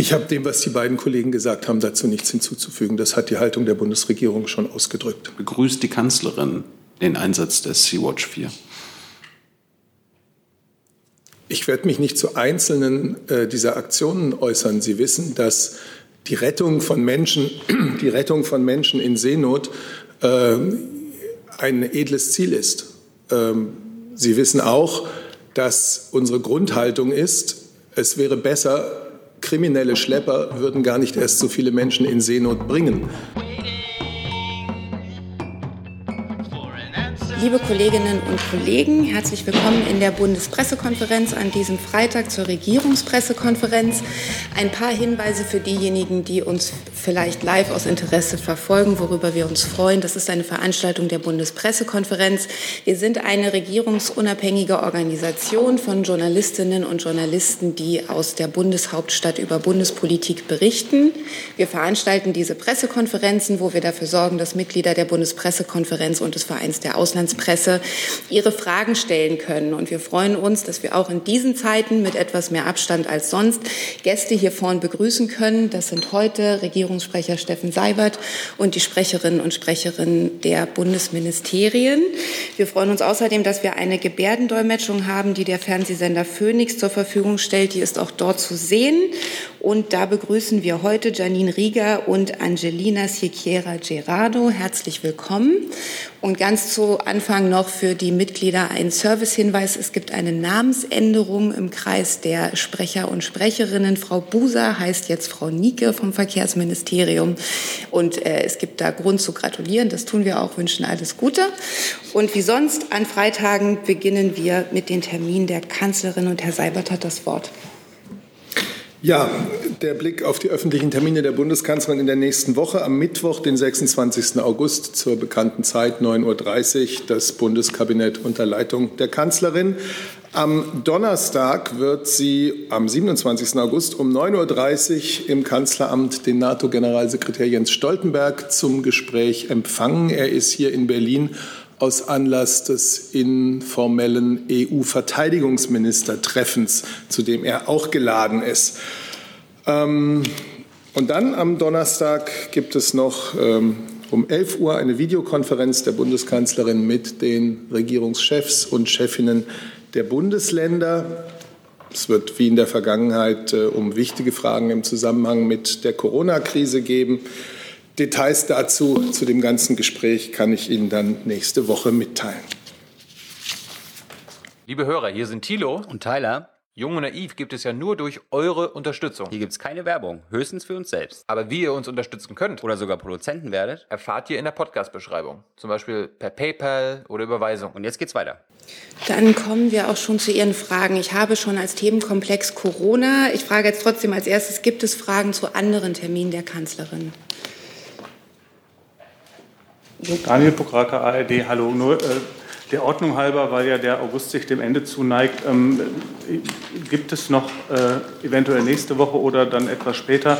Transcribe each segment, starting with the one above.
Ich habe dem, was die beiden Kollegen gesagt haben, dazu nichts hinzuzufügen. Das hat die Haltung der Bundesregierung schon ausgedrückt. Begrüßt die Kanzlerin den Einsatz des Sea-Watch 4? Ich werde mich nicht zu einzelnen äh, dieser Aktionen äußern. Sie wissen, dass die Rettung von Menschen, die Rettung von Menschen in Seenot äh, ein edles Ziel ist. Ähm, Sie wissen auch, dass unsere Grundhaltung ist, es wäre besser, kriminelle Schlepper würden gar nicht erst so viele Menschen in Seenot bringen. Liebe Kolleginnen und Kollegen, herzlich willkommen in der Bundespressekonferenz an diesem Freitag zur Regierungspressekonferenz. Ein paar Hinweise für diejenigen, die uns vielleicht live aus Interesse verfolgen, worüber wir uns freuen. Das ist eine Veranstaltung der Bundespressekonferenz. Wir sind eine regierungsunabhängige Organisation von Journalistinnen und Journalisten, die aus der Bundeshauptstadt über Bundespolitik berichten. Wir veranstalten diese Pressekonferenzen, wo wir dafür sorgen, dass Mitglieder der Bundespressekonferenz und des Vereins der Auslandspresse ihre Fragen stellen können. Und wir freuen uns, dass wir auch in diesen Zeiten mit etwas mehr Abstand als sonst Gäste hier vorn begrüßen können. Das sind heute Regierungs Regierungssprecher Steffen Seibert und die Sprecherinnen und Sprecherinnen der Bundesministerien. Wir freuen uns außerdem, dass wir eine Gebärdendolmetschung haben, die der Fernsehsender Phoenix zur Verfügung stellt. Die ist auch dort zu sehen. Und da begrüßen wir heute Janine Rieger und Angelina Siechiera Gerardo. Herzlich willkommen. Und ganz zu Anfang noch für die Mitglieder ein Servicehinweis. Es gibt eine Namensänderung im Kreis der Sprecher und Sprecherinnen. Frau Buser heißt jetzt Frau Nieke vom Verkehrsministerium. Und äh, es gibt da Grund zu gratulieren. Das tun wir auch, wünschen alles Gute. Und wie sonst an Freitagen beginnen wir mit den Terminen der Kanzlerin. Und Herr Seibert hat das Wort. Ja, der Blick auf die öffentlichen Termine der Bundeskanzlerin in der nächsten Woche. Am Mittwoch, den 26. August zur bekannten Zeit 9.30 Uhr, das Bundeskabinett unter Leitung der Kanzlerin. Am Donnerstag wird sie am 27. August um 9.30 Uhr im Kanzleramt den NATO-Generalsekretär Jens Stoltenberg zum Gespräch empfangen. Er ist hier in Berlin aus Anlass des informellen EU-Verteidigungsministertreffens, zu dem er auch geladen ist. Ähm, und dann am Donnerstag gibt es noch ähm, um 11 Uhr eine Videokonferenz der Bundeskanzlerin mit den Regierungschefs und Chefinnen der Bundesländer. Es wird wie in der Vergangenheit äh, um wichtige Fragen im Zusammenhang mit der Corona-Krise geben. Details dazu, zu dem ganzen Gespräch, kann ich Ihnen dann nächste Woche mitteilen. Liebe Hörer, hier sind Thilo und Tyler. Jung und naiv gibt es ja nur durch eure Unterstützung. Hier gibt es keine Werbung, höchstens für uns selbst. Aber wie ihr uns unterstützen könnt oder sogar Produzenten werdet, erfahrt ihr in der Podcast-Beschreibung. Zum Beispiel per PayPal oder Überweisung. Und jetzt geht's weiter. Dann kommen wir auch schon zu Ihren Fragen. Ich habe schon als Themenkomplex Corona. Ich frage jetzt trotzdem als erstes, gibt es Fragen zu anderen Terminen der Kanzlerin? Daniel Pokraka, ARD, hallo. Nur äh, der Ordnung halber, weil ja der August sich dem Ende zuneigt, ähm, gibt es noch äh, eventuell nächste Woche oder dann etwas später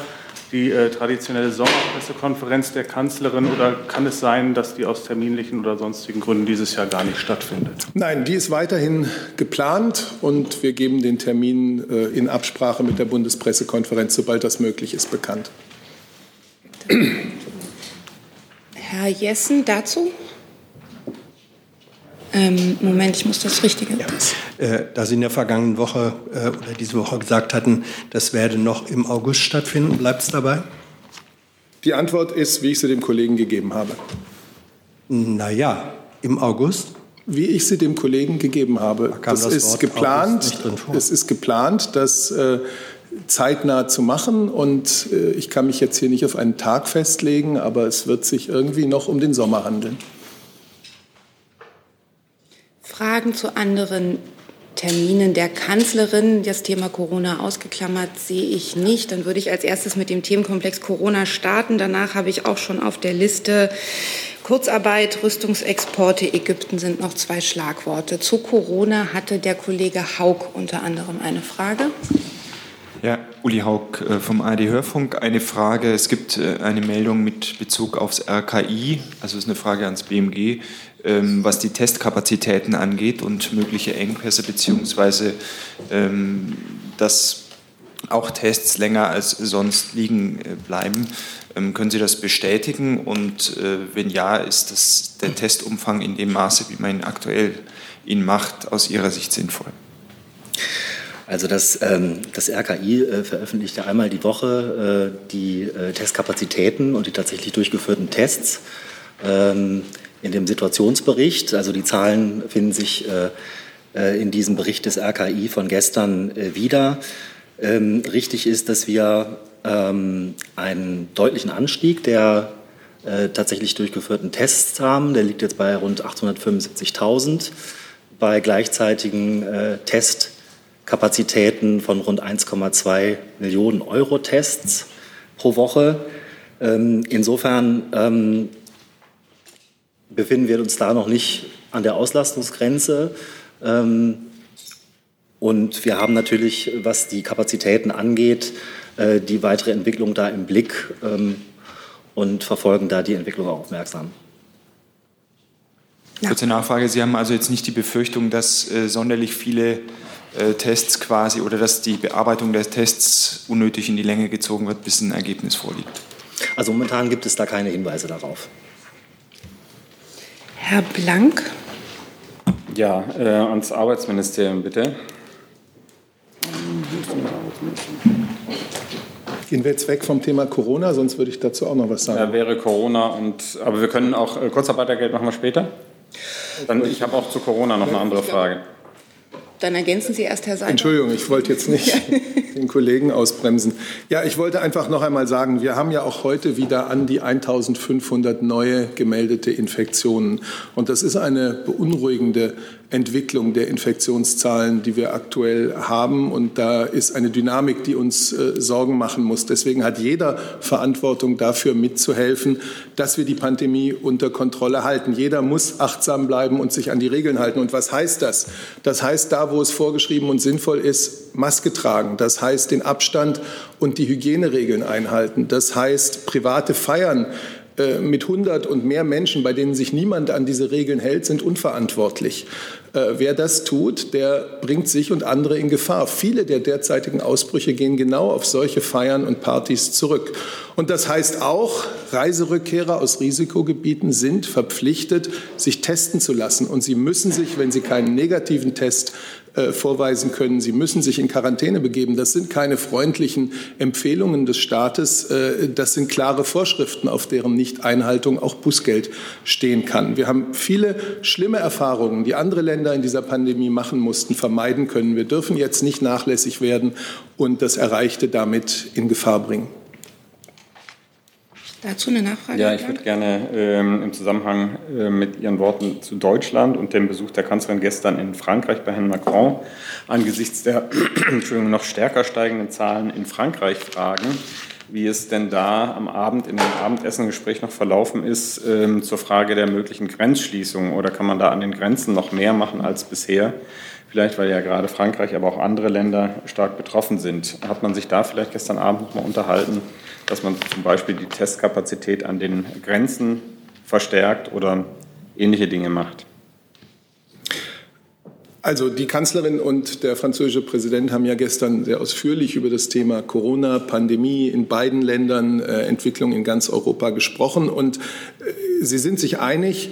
die äh, traditionelle Sommerpressekonferenz der Kanzlerin oder kann es sein, dass die aus terminlichen oder sonstigen Gründen dieses Jahr gar nicht stattfindet? Nein, die ist weiterhin geplant und wir geben den Termin äh, in Absprache mit der Bundespressekonferenz, sobald das möglich ist, bekannt. Herr Jessen dazu? Ähm, Moment, ich muss das Richtige. Ja. Äh, da Sie in der vergangenen Woche äh, oder diese Woche gesagt hatten, das werde noch im August stattfinden, bleibt es dabei? Die Antwort ist, wie ich sie dem Kollegen gegeben habe. Naja, im August? Wie ich sie dem Kollegen gegeben habe. Das, das, ist geplant. Es ist geplant, dass äh, zeitnah zu machen. Und äh, ich kann mich jetzt hier nicht auf einen Tag festlegen, aber es wird sich irgendwie noch um den Sommer handeln. Fragen zu anderen Terminen der Kanzlerin. Das Thema Corona ausgeklammert sehe ich nicht. Dann würde ich als erstes mit dem Themenkomplex Corona starten. Danach habe ich auch schon auf der Liste Kurzarbeit, Rüstungsexporte, Ägypten sind noch zwei Schlagworte. Zu Corona hatte der Kollege Haug unter anderem eine Frage. Ja, Uli Haug äh, vom ARD Hörfunk. Eine Frage. Es gibt äh, eine Meldung mit Bezug aufs RKI, also ist eine Frage ans BMG, ähm, was die Testkapazitäten angeht und mögliche Engpässe beziehungsweise ähm, das auch Tests länger als sonst liegen äh, bleiben. Ähm, können Sie das bestätigen? Und wenn ja, ist das der Testumfang in dem Maße, wie man ihn aktuell ihn macht, aus Ihrer Sicht sinnvoll? Also das, ähm, das RKI äh, veröffentlicht ja einmal die Woche äh, die äh, Testkapazitäten und die tatsächlich durchgeführten Tests ähm, in dem Situationsbericht. Also die Zahlen finden sich äh, äh, in diesem Bericht des RKI von gestern äh, wieder. Ähm, richtig ist, dass wir ähm, einen deutlichen Anstieg der tatsächlich durchgeführten Tests haben. Der liegt jetzt bei rund 875.000 bei gleichzeitigen Testkapazitäten von rund 1,2 Millionen Euro Tests pro Woche. Ähm, insofern befinden wir uns da noch nicht an der Auslastungsgrenze. Ähm, und wir haben natürlich, was die Kapazitäten angeht, äh, die weitere Entwicklung da im Blick ähm, und verfolgen da die Entwicklung aufmerksam. Kurze Nachfrage. Sie haben also jetzt nicht die Befürchtung, dass äh, sonderlich viele Tests quasi oder dass die Bearbeitung der Tests unnötig in die Länge gezogen wird, bis ein Ergebnis vorliegt? Also momentan gibt es da keine Hinweise darauf. Herr Blank. Ja, äh, ans Arbeitsministerium bitte. Gehen wir jetzt weg vom Thema Corona, sonst würde ich dazu auch noch was sagen. Ja, wäre Corona und aber wir können auch äh, Kurzarbeitergeld machen wir später. Dann, ich habe auch zu Corona noch eine andere Frage. Dann ergänzen Sie erst, Herr Seidel. Entschuldigung, ich wollte jetzt nicht den Kollegen ausbremsen. Ja, ich wollte einfach noch einmal sagen, wir haben ja auch heute wieder an die 1500 neue gemeldete Infektionen. Und das ist eine beunruhigende Entwicklung der Infektionszahlen, die wir aktuell haben. Und da ist eine Dynamik, die uns äh, Sorgen machen muss. Deswegen hat jeder Verantwortung dafür mitzuhelfen, dass wir die Pandemie unter Kontrolle halten. Jeder muss achtsam bleiben und sich an die Regeln halten. Und was heißt das? Das heißt, da, wo es vorgeschrieben und sinnvoll ist, Maske tragen. Das heißt, den Abstand und die Hygieneregeln einhalten. Das heißt, private Feiern äh, mit 100 und mehr Menschen, bei denen sich niemand an diese Regeln hält, sind unverantwortlich. Äh, wer das tut, der bringt sich und andere in Gefahr. Viele der derzeitigen Ausbrüche gehen genau auf solche Feiern und Partys zurück. Und das heißt auch, Reiserückkehrer aus Risikogebieten sind verpflichtet, sich testen zu lassen. Und sie müssen sich, wenn sie keinen negativen Test äh, vorweisen können. Sie müssen sich in Quarantäne begeben. Das sind keine freundlichen Empfehlungen des Staates. Äh, das sind klare Vorschriften, auf deren Nichteinhaltung auch Bußgeld stehen kann. Wir haben viele schlimme Erfahrungen, die andere Länder in dieser Pandemie machen mussten, vermeiden können. Wir dürfen jetzt nicht nachlässig werden und das Erreichte damit in Gefahr bringen. Dazu eine Nachfrage? Ja, ich würde gerne ähm, im Zusammenhang äh, mit Ihren Worten zu Deutschland und dem Besuch der Kanzlerin gestern in Frankreich bei Herrn Macron angesichts der Entschuldigung, noch stärker steigenden Zahlen in Frankreich fragen, wie es denn da am Abend in dem Abendessengespräch noch verlaufen ist ähm, zur Frage der möglichen Grenzschließung oder kann man da an den Grenzen noch mehr machen als bisher? Vielleicht, weil ja gerade Frankreich, aber auch andere Länder stark betroffen sind. Hat man sich da vielleicht gestern Abend noch mal unterhalten? Dass man zum Beispiel die Testkapazität an den Grenzen verstärkt oder ähnliche Dinge macht? Also die Kanzlerin und der französische Präsident haben ja gestern sehr ausführlich über das Thema Corona, Pandemie in beiden Ländern, äh, Entwicklung in ganz Europa gesprochen. Und äh, sie sind sich einig,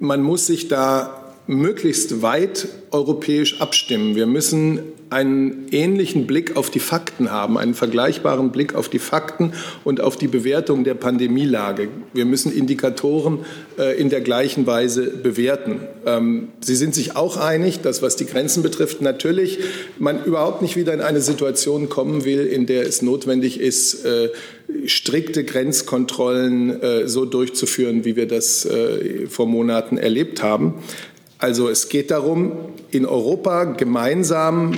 man muss sich da möglichst weit europäisch abstimmen. Wir müssen einen ähnlichen Blick auf die Fakten haben, einen vergleichbaren Blick auf die Fakten und auf die Bewertung der Pandemielage. Wir müssen Indikatoren äh, in der gleichen Weise bewerten. Ähm, Sie sind sich auch einig, dass was die Grenzen betrifft, natürlich man überhaupt nicht wieder in eine Situation kommen will, in der es notwendig ist, äh, strikte Grenzkontrollen äh, so durchzuführen, wie wir das äh, vor Monaten erlebt haben. Also es geht darum, in Europa gemeinsam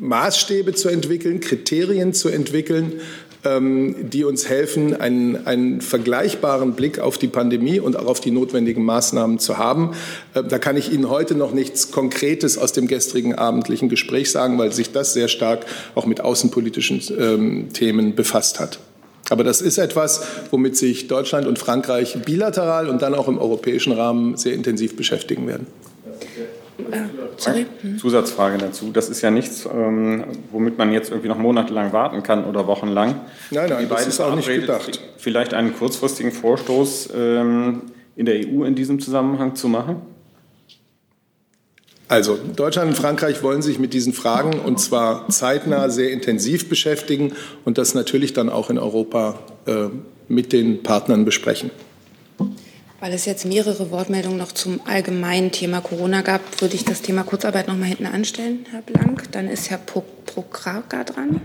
Maßstäbe zu entwickeln, Kriterien zu entwickeln, ähm, die uns helfen, einen, einen, vergleichbaren Blick auf die Pandemie und auch auf die notwendigen Maßnahmen zu haben. Äh, da kann ich Ihnen heute noch nichts Konkretes aus dem gestrigen abendlichen Gespräch sagen, weil sich das sehr stark auch mit außenpolitischen ähm, Themen befasst hat. Aber das ist etwas, womit sich Deutschland und Frankreich bilateral und dann auch im europäischen Rahmen sehr intensiv beschäftigen werden. Hm. Zusatzfrage dazu. Das ist ja nichts, ähm, womit man jetzt irgendwie noch monatelang warten kann oder wochenlang. Nein, nein, das ist auch nicht gedacht. Vielleicht einen kurzfristigen Vorstoß ähm, in der EU in diesem Zusammenhang zu machen? Also Deutschland und Frankreich wollen sich mit diesen Fragen und zwar zeitnah sehr intensiv beschäftigen und das natürlich dann auch in Europa äh, mit den Partnern besprechen. Weil es jetzt mehrere Wortmeldungen noch zum allgemeinen Thema Corona gab, würde ich das Thema Kurzarbeit noch mal hinten anstellen, Herr Blank. Dann ist Herr Prokraka dran.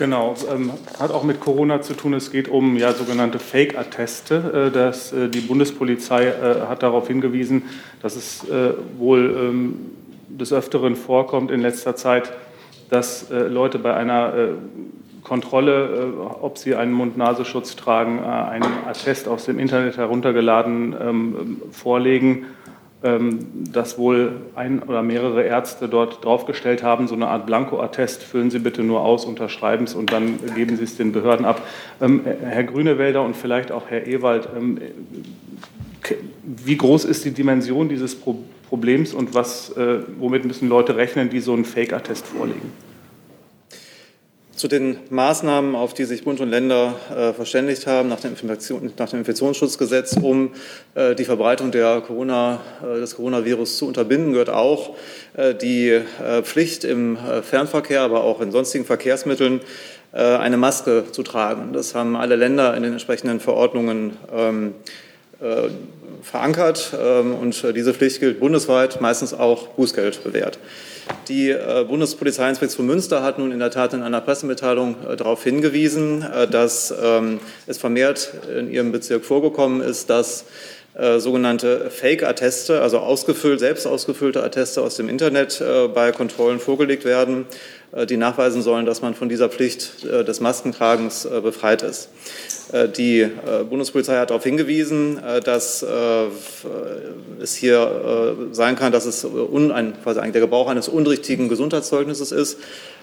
Genau, ähm, hat auch mit Corona zu tun. Es geht um ja, sogenannte Fake-Atteste. Äh, äh, die Bundespolizei äh, hat darauf hingewiesen, dass es äh, wohl ähm, des Öfteren vorkommt in letzter Zeit, dass äh, Leute bei einer äh, Kontrolle, ob sie einen Mund-Nasenschutz tragen, einen Attest aus dem Internet heruntergeladen ähm, vorlegen ähm, dass wohl ein oder mehrere Ärzte dort draufgestellt haben, so eine Art Blanko-Attest, füllen Sie bitte nur aus, unterschreiben es und dann geben Sie es den Behörden ab. Ähm, Herr Grünewälder und vielleicht auch Herr Ewald, ähm, wie groß ist die Dimension dieses Problems und was, äh, womit müssen Leute rechnen, die so einen Fake-Attest vorlegen? Zu den Maßnahmen, auf die sich Bund und Länder äh, verständigt haben nach dem, nach dem, Infektionsschutzgesetz, um äh, die Verbreitung Corona, äh, des Coronavirus zu unterbinden, gehört auch äh, die äh, Pflicht im äh, Fernverkehr, aber auch in sonstigen Verkehrsmitteln eine Maske zu tragen. Das haben alle Länder in den entsprechenden Verordnungen ähm, verankert ähm, und diese Pflicht gilt bundesweit, meistens auch Bußgeld bewährt. Die äh, Bundespolizeiinspektion Münster hat nun in der Tat in einer Pressemitteilung äh, darauf hingewiesen, äh, dass ähm, es vermehrt in ihrem Bezirk vorgekommen ist, dass sogenannte Fake-Atteste, also ausgefüllt, selbst ausgefüllte Atteste aus dem Internet bei Kontrollen vorgelegt werden, die nachweisen sollen, dass man von dieser Pflicht des Maskentragens befreit ist. Äh, die äh, Bundespolizei hat darauf hingewiesen, äh, dass es hier sein kann, dass es der Gebrauch eines unrichtigen Gesundheitszeugnisses ist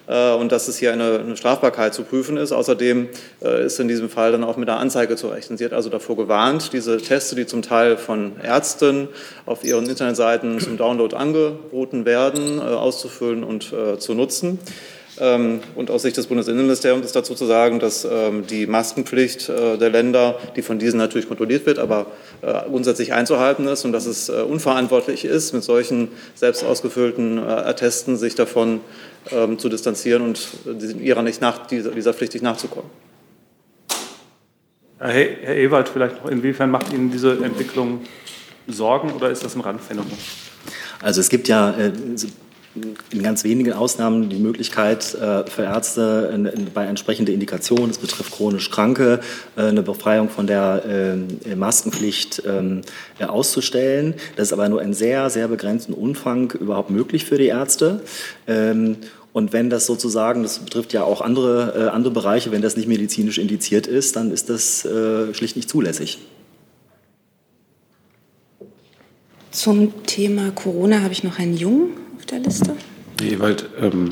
und dass es hier eine, eine Strafbarkeit zu prüfen ist. Außerdem ist in diesem Fall dann auch mit einer Anzeige zu rechnen. Sie hat also davor gewarnt, diese Teste, die zum Teil von Ärzten auf ihren Internetseiten zum Download angeboten werden, auszufüllen und zu nutzen. Ähm, und aus Sicht des Bundesinnenministeriums ist dazu zu sagen, dass ähm, die Maskenpflicht äh, der Länder, die von diesen natürlich kontrolliert wird, aber äh, grundsätzlich einzuhalten ist und dass es äh, unverantwortlich ist, mit solchen selbst ausgefüllten Attesten sich davon ähm, zu distanzieren und ihrer nicht nach, dieser Pflicht nicht nachzukommen. Herr Ewald, vielleicht noch, inwiefern macht Ihnen diese Entwicklung Sorgen oder ist das ein Randphänomen? Also es gibt ja in ganz wenigen Ausnahmen die Möglichkeit äh, für Ärzte bei entsprechender Indikation, das betrifft chronisch Kranke, äh, eine Befreiung von der äh, Maskenpflicht ähm, auszustellen. Das ist aber nur in sehr, sehr begrenzten Umfang überhaupt möglich für die Ärzte. Ähm, und wenn das sozusagen, das betrifft ja auch andere, andere Bereiche, wenn das nicht medizinisch indiziert ist, dann ist das schlicht nicht zulässig. Zum Thema Corona habe ich noch Herrn Jung der Liste? Herr Ewald, ähm,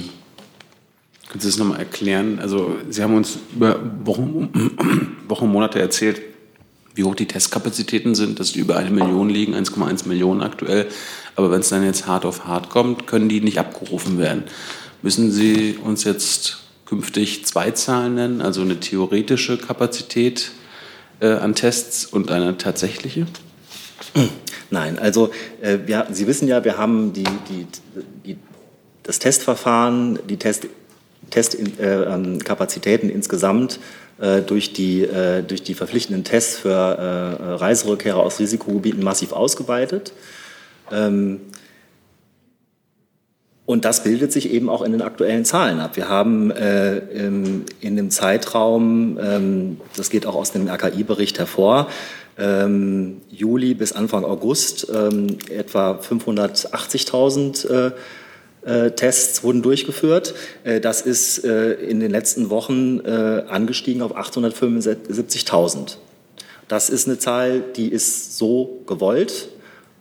können Sie das nochmal erklären? Also Sie haben uns über Wochen, Wochen, Monate erzählt, wie hoch die Testkapazitäten sind, dass die über eine Million liegen, 1,1 Millionen aktuell. Aber wenn es dann jetzt hart auf hart kommt, können die nicht abgerufen werden. Müssen Sie uns jetzt künftig zwei Zahlen nennen, also eine theoretische Kapazität äh, an Tests und eine tatsächliche? Nein, also äh, wir, Sie wissen ja, wir haben die, die, die, das Testverfahren, die Testkapazitäten Test, äh, insgesamt äh, durch, die, äh, durch die verpflichtenden Tests für äh, Reiserückkehrer aus Risikogebieten massiv ausgeweitet. Ähm, und das bildet sich eben auch in den aktuellen Zahlen ab. Wir haben äh, in dem Zeitraum, ähm, das geht auch aus dem RKI-Bericht hervor, ähm, Juli bis Anfang August ähm, etwa 580.000 äh, äh, Tests wurden durchgeführt. Äh, das ist äh, in den letzten Wochen angestiegen auf 875.000. Das ist eine Zahl, die ist so gewollt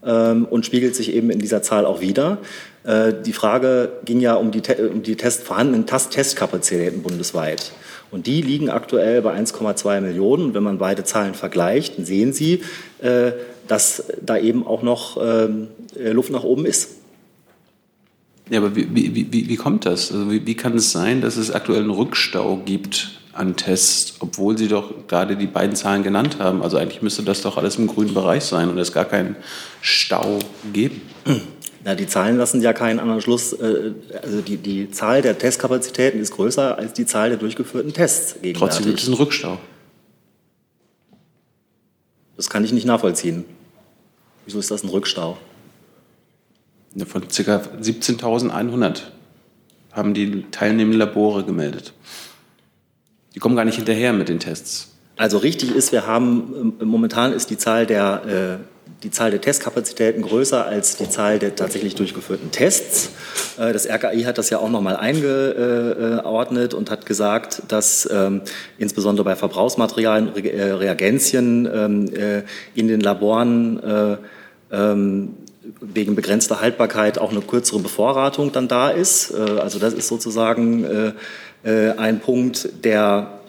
ähm, und spiegelt sich eben in dieser Zahl auch wieder. Äh, die Frage ging ja um die, um die Test, vorhandenen Testkapazitäten bundesweit. Und die liegen aktuell bei 1,2 Millionen. Und wenn man beide Zahlen vergleicht, dann sehen Sie, äh, dass da eben auch noch ähm, Luft nach oben ist. Ja, aber wie, wie, wie, wie kommt das? Also wie, wie kann es sein, dass es aktuell einen Rückstau gibt an Tests, obwohl Sie doch gerade die beiden Zahlen genannt haben? Also eigentlich müsste das doch alles im grünen Bereich sein und es gar keinen Stau geben. Na, die Zahlen lassen ja keinen anderen Schluss. äh, Also die, die Zahl der Testkapazitäten ist größer als die Zahl der durchgeführten Tests. Trotzdem gibt es einen Rückstau. Das kann ich nicht nachvollziehen. Wieso ist das ein Rückstau? Von ca. 17.100 haben die teilnehmenden Labore gemeldet. Die kommen gar nicht hinterher mit den Tests. Also richtig ist, wir haben ähm, momentan ist die Zahl der äh, die Zahl der Testkapazitäten größer als die Zahl der tatsächlich durchgeführten Tests. Äh, Das RKI hat das ja auch nochmal eingeordnet und hat gesagt, dass ähm, insbesondere bei Verbrauchsmaterialien, äh, Reagenzien ähm, äh, in den Laboren äh, ähm, wegen begrenzter Haltbarkeit auch eine kürzere Bevorratung dann da ist. Also das ist sozusagen ein Punkt, der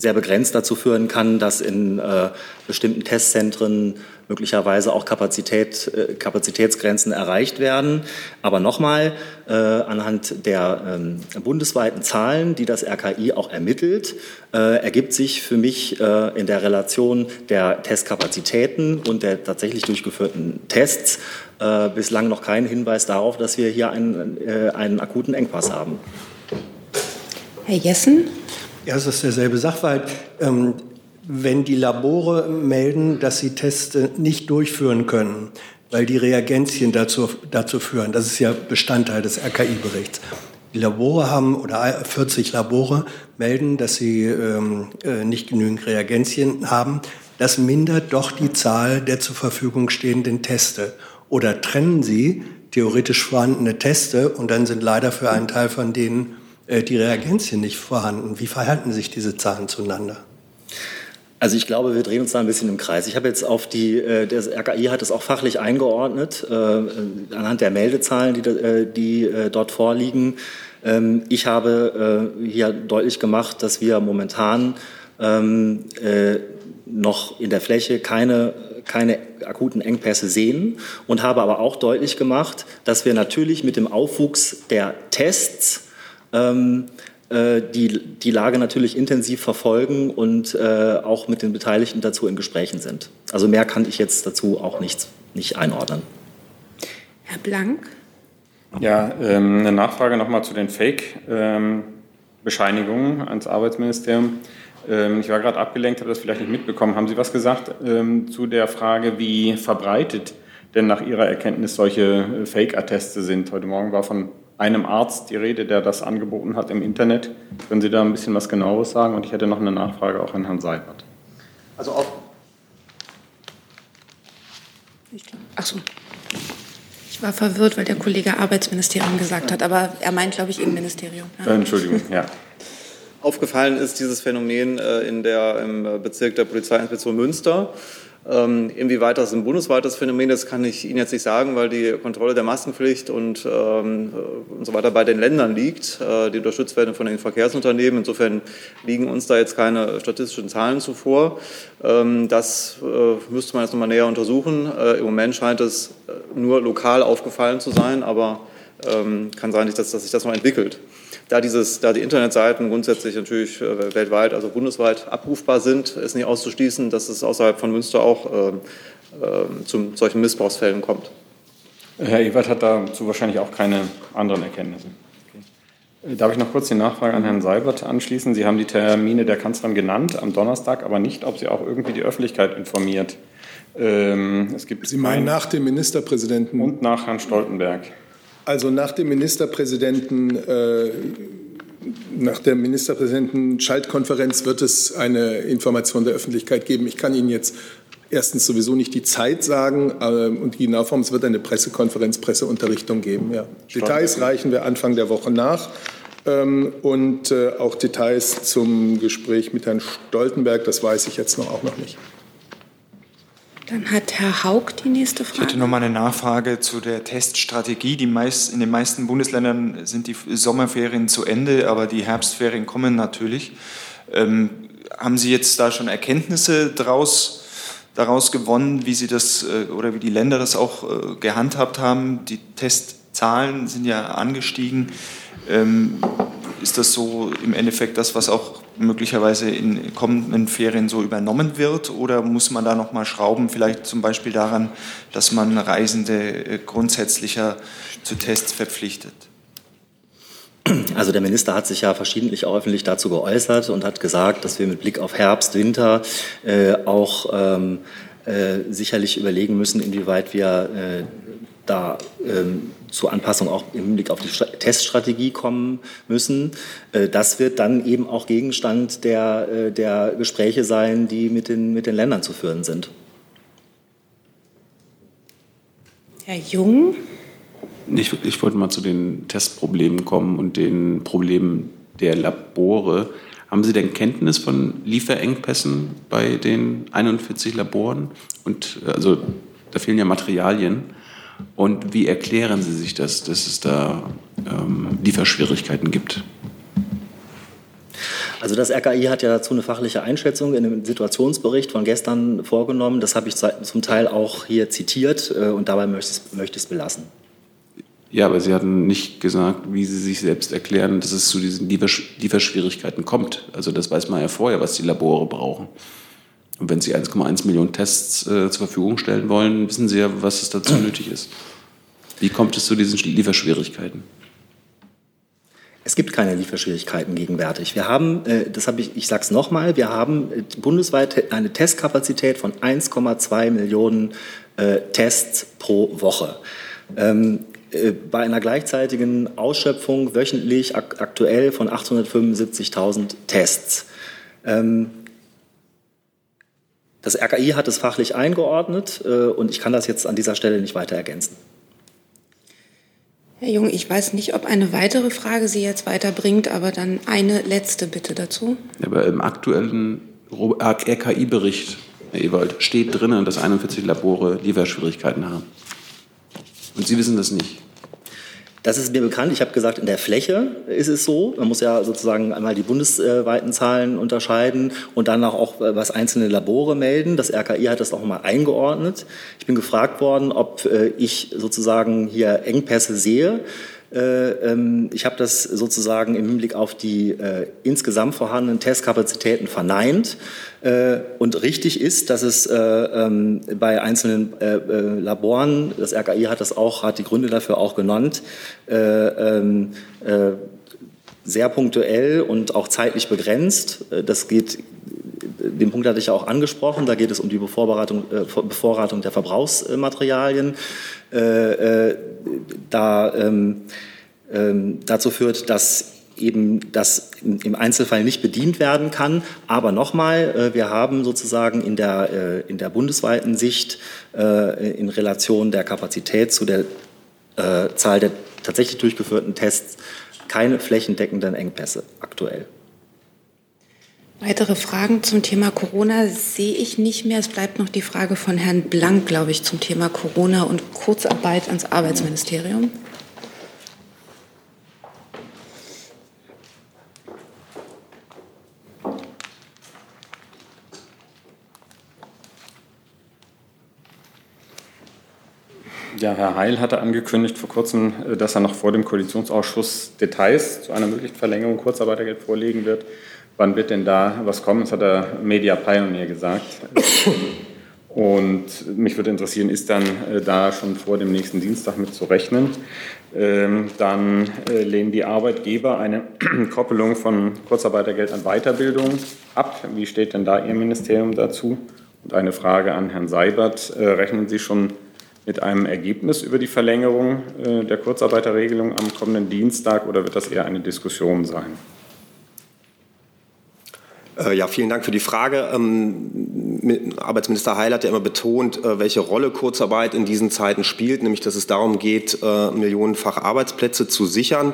sehr begrenzt dazu führen kann, dass in äh, bestimmten Testzentren möglicherweise auch Kapazität, äh, Kapazitätsgrenzen erreicht werden. Aber nochmal, äh, anhand der ähm, bundesweiten Zahlen, die das RKI auch ermittelt, äh, ergibt sich für mich äh, in der Relation der Testkapazitäten und der tatsächlich durchgeführten Tests äh, bislang noch kein Hinweis darauf, dass wir hier einen, einen akuten Engpass haben. Herr Jessen? Ja, es ist derselbe Sachverhalt. Ähm, wenn die Labore melden, dass sie Tests nicht durchführen können, weil die Reagenzien dazu, dazu führen, das ist ja Bestandteil des RKI-Berichts. Die Labore haben, oder 40 Labore melden, dass sie ähm, äh, nicht genügend Reagenzien haben. Das mindert doch die Zahl der zur Verfügung stehenden Teste. Oder trennen Sie theoretisch vorhandene Teste und dann sind leider für einen Teil von denen die Reagenzien nicht vorhanden. Wie verhalten sich diese Zahlen zueinander? Also ich glaube, wir drehen uns da ein bisschen im Kreis. Ich habe jetzt auf die, äh, das RKI hat es auch fachlich eingeordnet, äh, anhand der Meldezahlen, die, äh, die äh, dort vorliegen. Ähm, ich habe äh, hier deutlich gemacht, dass wir momentan ähm, äh, noch in der Fläche keine, keine akuten Engpässe sehen und habe aber auch deutlich gemacht, dass wir natürlich mit dem Aufwuchs der Tests ähm, äh, die, die Lage natürlich intensiv verfolgen und äh, auch mit den Beteiligten dazu in Gesprächen sind. Also mehr kann ich jetzt dazu auch nicht, nicht einordnen. Herr Blank? Ja, ähm, eine Nachfrage nochmal zu den Fake-Bescheinigungen ans Arbeitsministerium. Ähm, ich war gerade abgelenkt, habe das vielleicht nicht mitbekommen. Haben Sie was gesagt ähm, zu der Frage, wie verbreitet denn nach Ihrer Erkenntnis solche äh, Fake-Atteste sind? Heute Morgen war von einem Arzt die Rede, der das angeboten hat im Internet. Können Sie da ein bisschen was genaueres sagen? Und ich hätte noch eine Nachfrage auch an Herrn Seibert. Also auf, Ach so. Ich war verwirrt, weil der Kollege Arbeitsministerium gesagt hat, aber er meint, glaube ich, Innenministerium. Ja. Äh, Entschuldigung, ja. Aufgefallen ist dieses Phänomen äh, in der, im Bezirk der Polizeiinspektion Münster. Ähm, inwieweit das ein bundesweites Phänomen ist, kann ich Ihnen jetzt nicht sagen, weil die Kontrolle der Maskenpflicht und, ähm, und so weiter bei den Ländern liegt, äh, die unterstützt werden von den Verkehrsunternehmen. Insofern liegen uns da jetzt keine statistischen Zahlen zuvor. Ähm, das äh, müsste man jetzt nochmal näher untersuchen. Äh, Im Moment scheint es äh, nur lokal aufgefallen zu sein, aber ähm, kann sein, dass, dass sich das noch entwickelt. Da, dieses, da die Internetseiten grundsätzlich natürlich äh, weltweit, also bundesweit abrufbar sind, ist nicht auszuschließen, dass es außerhalb von Münster auch ähm, äh, zu solchen Missbrauchsfällen kommt. Herr Ewert hat dazu wahrscheinlich auch keine anderen Erkenntnisse. Okay. Darf ich noch kurz die Nachfrage an Herrn Seibert anschließen? Sie haben die Termine der Kanzlerin genannt am Donnerstag, aber nicht, ob sie auch irgendwie die Öffentlichkeit informiert. Ähm, es gibt Sie meinen nach dem Ministerpräsidenten? Und nach Herrn Stoltenberg. Also nach dem Ministerpräsidenten, äh, nach der Ministerpräsidenten-Schaltkonferenz wird es eine Information der Öffentlichkeit geben. Ich kann Ihnen jetzt erstens sowieso nicht die Zeit sagen äh, und die Genauform. Es wird eine Pressekonferenz, Presseunterrichtung geben. Ja. Details reichen wir Anfang der Woche nach. Ähm, und äh, auch Details zum Gespräch mit Herrn Stoltenberg, das weiß ich jetzt noch auch noch nicht. Dann hat Herr Haug die nächste Ich hätte Frage. noch mal eine Nachfrage zu der Teststrategie. Die meist, in den meisten Bundesländern sind die Sommerferien zu Ende, aber die Herbstferien kommen natürlich. Ähm, haben Sie jetzt da schon Erkenntnisse daraus, daraus gewonnen, wie Sie das äh, oder wie die Länder das auch äh, gehandhabt haben, die Test Testzahlen sind ja angestiegen. Ähm, ist das so im Endeffekt das, was auch möglicherweise in kommenden Ferien so übernommen wird? Oder muss man da nochmal schrauben, vielleicht zum Beispiel daran, dass man Reisende äh, grundsätzlicher zu Tests verpflichtet? Also der Minister hat sich ja verschiedentlich auch öffentlich dazu geäußert und hat gesagt, dass wir mit Blick auf Herbst, Winter äh, auch ähm, äh, sicherlich überlegen müssen, inwieweit wir äh, da ähm, zur Anpassung auch im Hinblick auf die Teststrategie kommen müssen. Äh, das wird dann eben auch Gegenstand der, äh, der Gespräche sein, die mit den, mit den Ländern zu führen sind. Herr Jung. Ich, ich wollte mal zu den Testproblemen kommen und den Problemen der Labore. Haben Sie denn Kenntnis von Lieferengpässen bei den 41 Laboren? Und also da fehlen ja Materialien. Und wie erklären Sie sich das, dass es da ähm, Lieferschwierigkeiten gibt? Also das RKI hat ja dazu eine fachliche Einschätzung in dem Situationsbericht von gestern vorgenommen. Das habe ich zum Teil auch hier zitiert äh, und dabei möchte ich, möchte ich es belassen. Ja, aber Sie hatten nicht gesagt, wie Sie sich selbst erklären, dass es zu diesen Lieferschwierigkeiten kommt. Also das weiß man ja vorher, was die Labore brauchen. Und wenn Sie 1,1 Millionen Tests äh, zur Verfügung stellen wollen, wissen Sie ja, was es dazu nötig ist. Wie kommt es zu diesen Lieferschwierigkeiten? Es gibt keine Lieferschwierigkeiten gegenwärtig. Wir haben, äh, das habe ich, ich sage es nochmal, wir haben äh, bundesweit eine Testkapazität von 1,2 Millionen äh, Tests pro Woche. Ähm, äh, bei einer gleichzeitigen Ausschöpfung wöchentlich ak aktuell von 875.000 Tests. Ähm, das RKI hat es fachlich eingeordnet äh, und ich kann das jetzt an dieser Stelle nicht weiter ergänzen. Herr Jung, ich weiß nicht, ob eine weitere Frage Sie jetzt weiterbringt, aber dann eine letzte Bitte dazu. Aber im aktuellen RKI-Bericht, Herr Ewald, steht drinnen, dass 41 Labore Lieferschwierigkeiten haben. Und Sie wissen das nicht. Das ist mir bekannt. Ich habe gesagt, in der Fläche ist es so. Man muss ja sozusagen einmal die bundesweiten Zahlen unterscheiden und dann auch, äh, was einzelne Labore melden. Das RKI hat das auch mal eingeordnet. Ich bin gefragt worden, ob äh, ich sozusagen hier Engpässe sehe. Äh, ähm, ich habe das sozusagen im Hinblick auf die äh, insgesamt vorhandenen Testkapazitäten verneint. Äh, und richtig ist, dass es ähm, bei einzelnen Laboren, das RKI hat das auch, hat die Gründe dafür auch genannt, ähm, sehr punktuell und auch zeitlich begrenzt. Das geht, den Punkt hatte ich ja auch angesprochen, da geht es um die Bevorratung, Bevorratung der Verbrauchsmaterialien. Da ähm, dazu führt, dass eben das im Einzelfall nicht bedient werden kann. Aber nochmal, äh, wir haben sozusagen in der, äh, in der bundesweiten Sicht äh, in Relation der Kapazität zu der Zahl der tatsächlich durchgeführten Tests keine flächendeckenden Engpässe aktuell. Weitere Fragen zum Thema Corona sehe ich nicht mehr. Es bleibt noch die Frage von Herrn Blank, glaube ich, zum Thema Corona und Kurzarbeit ans Arbeitsministerium. Ja, Herr Heil hatte angekündigt vor kurzem, äh, dass er noch vor dem Koalitionsausschuss Details zu einer möglichen Verlängerung Kurzarbeitergeld vorlegen wird. Wann wird denn da was kommen? Das hat der Media Pioneer gesagt. Und mich würde interessieren, ist dann äh, da schon vor dem nächsten Dienstag mit zu rechnen? Ähm, dann äh, lehnen die Arbeitgeber eine Koppelung von Kurzarbeitergeld an Weiterbildung ab. Wie steht denn da Ihr Ministerium dazu? Und eine Frage an Herrn Seibert. Rechnen Sie schon mit einem Ergebnis über die Verlängerung äh, der Kurzarbeiterregelung am kommenden Dienstag oder wird das eher eine Diskussion sein? Äh, ja, vielen Dank für die Frage. Ähm, Arbeitsminister Heil hat ja immer betont, äh, welche Rolle Kurzarbeit in diesen Zeiten spielt, nämlich dass es darum geht, millionenfach Arbeitsplätze zu sichern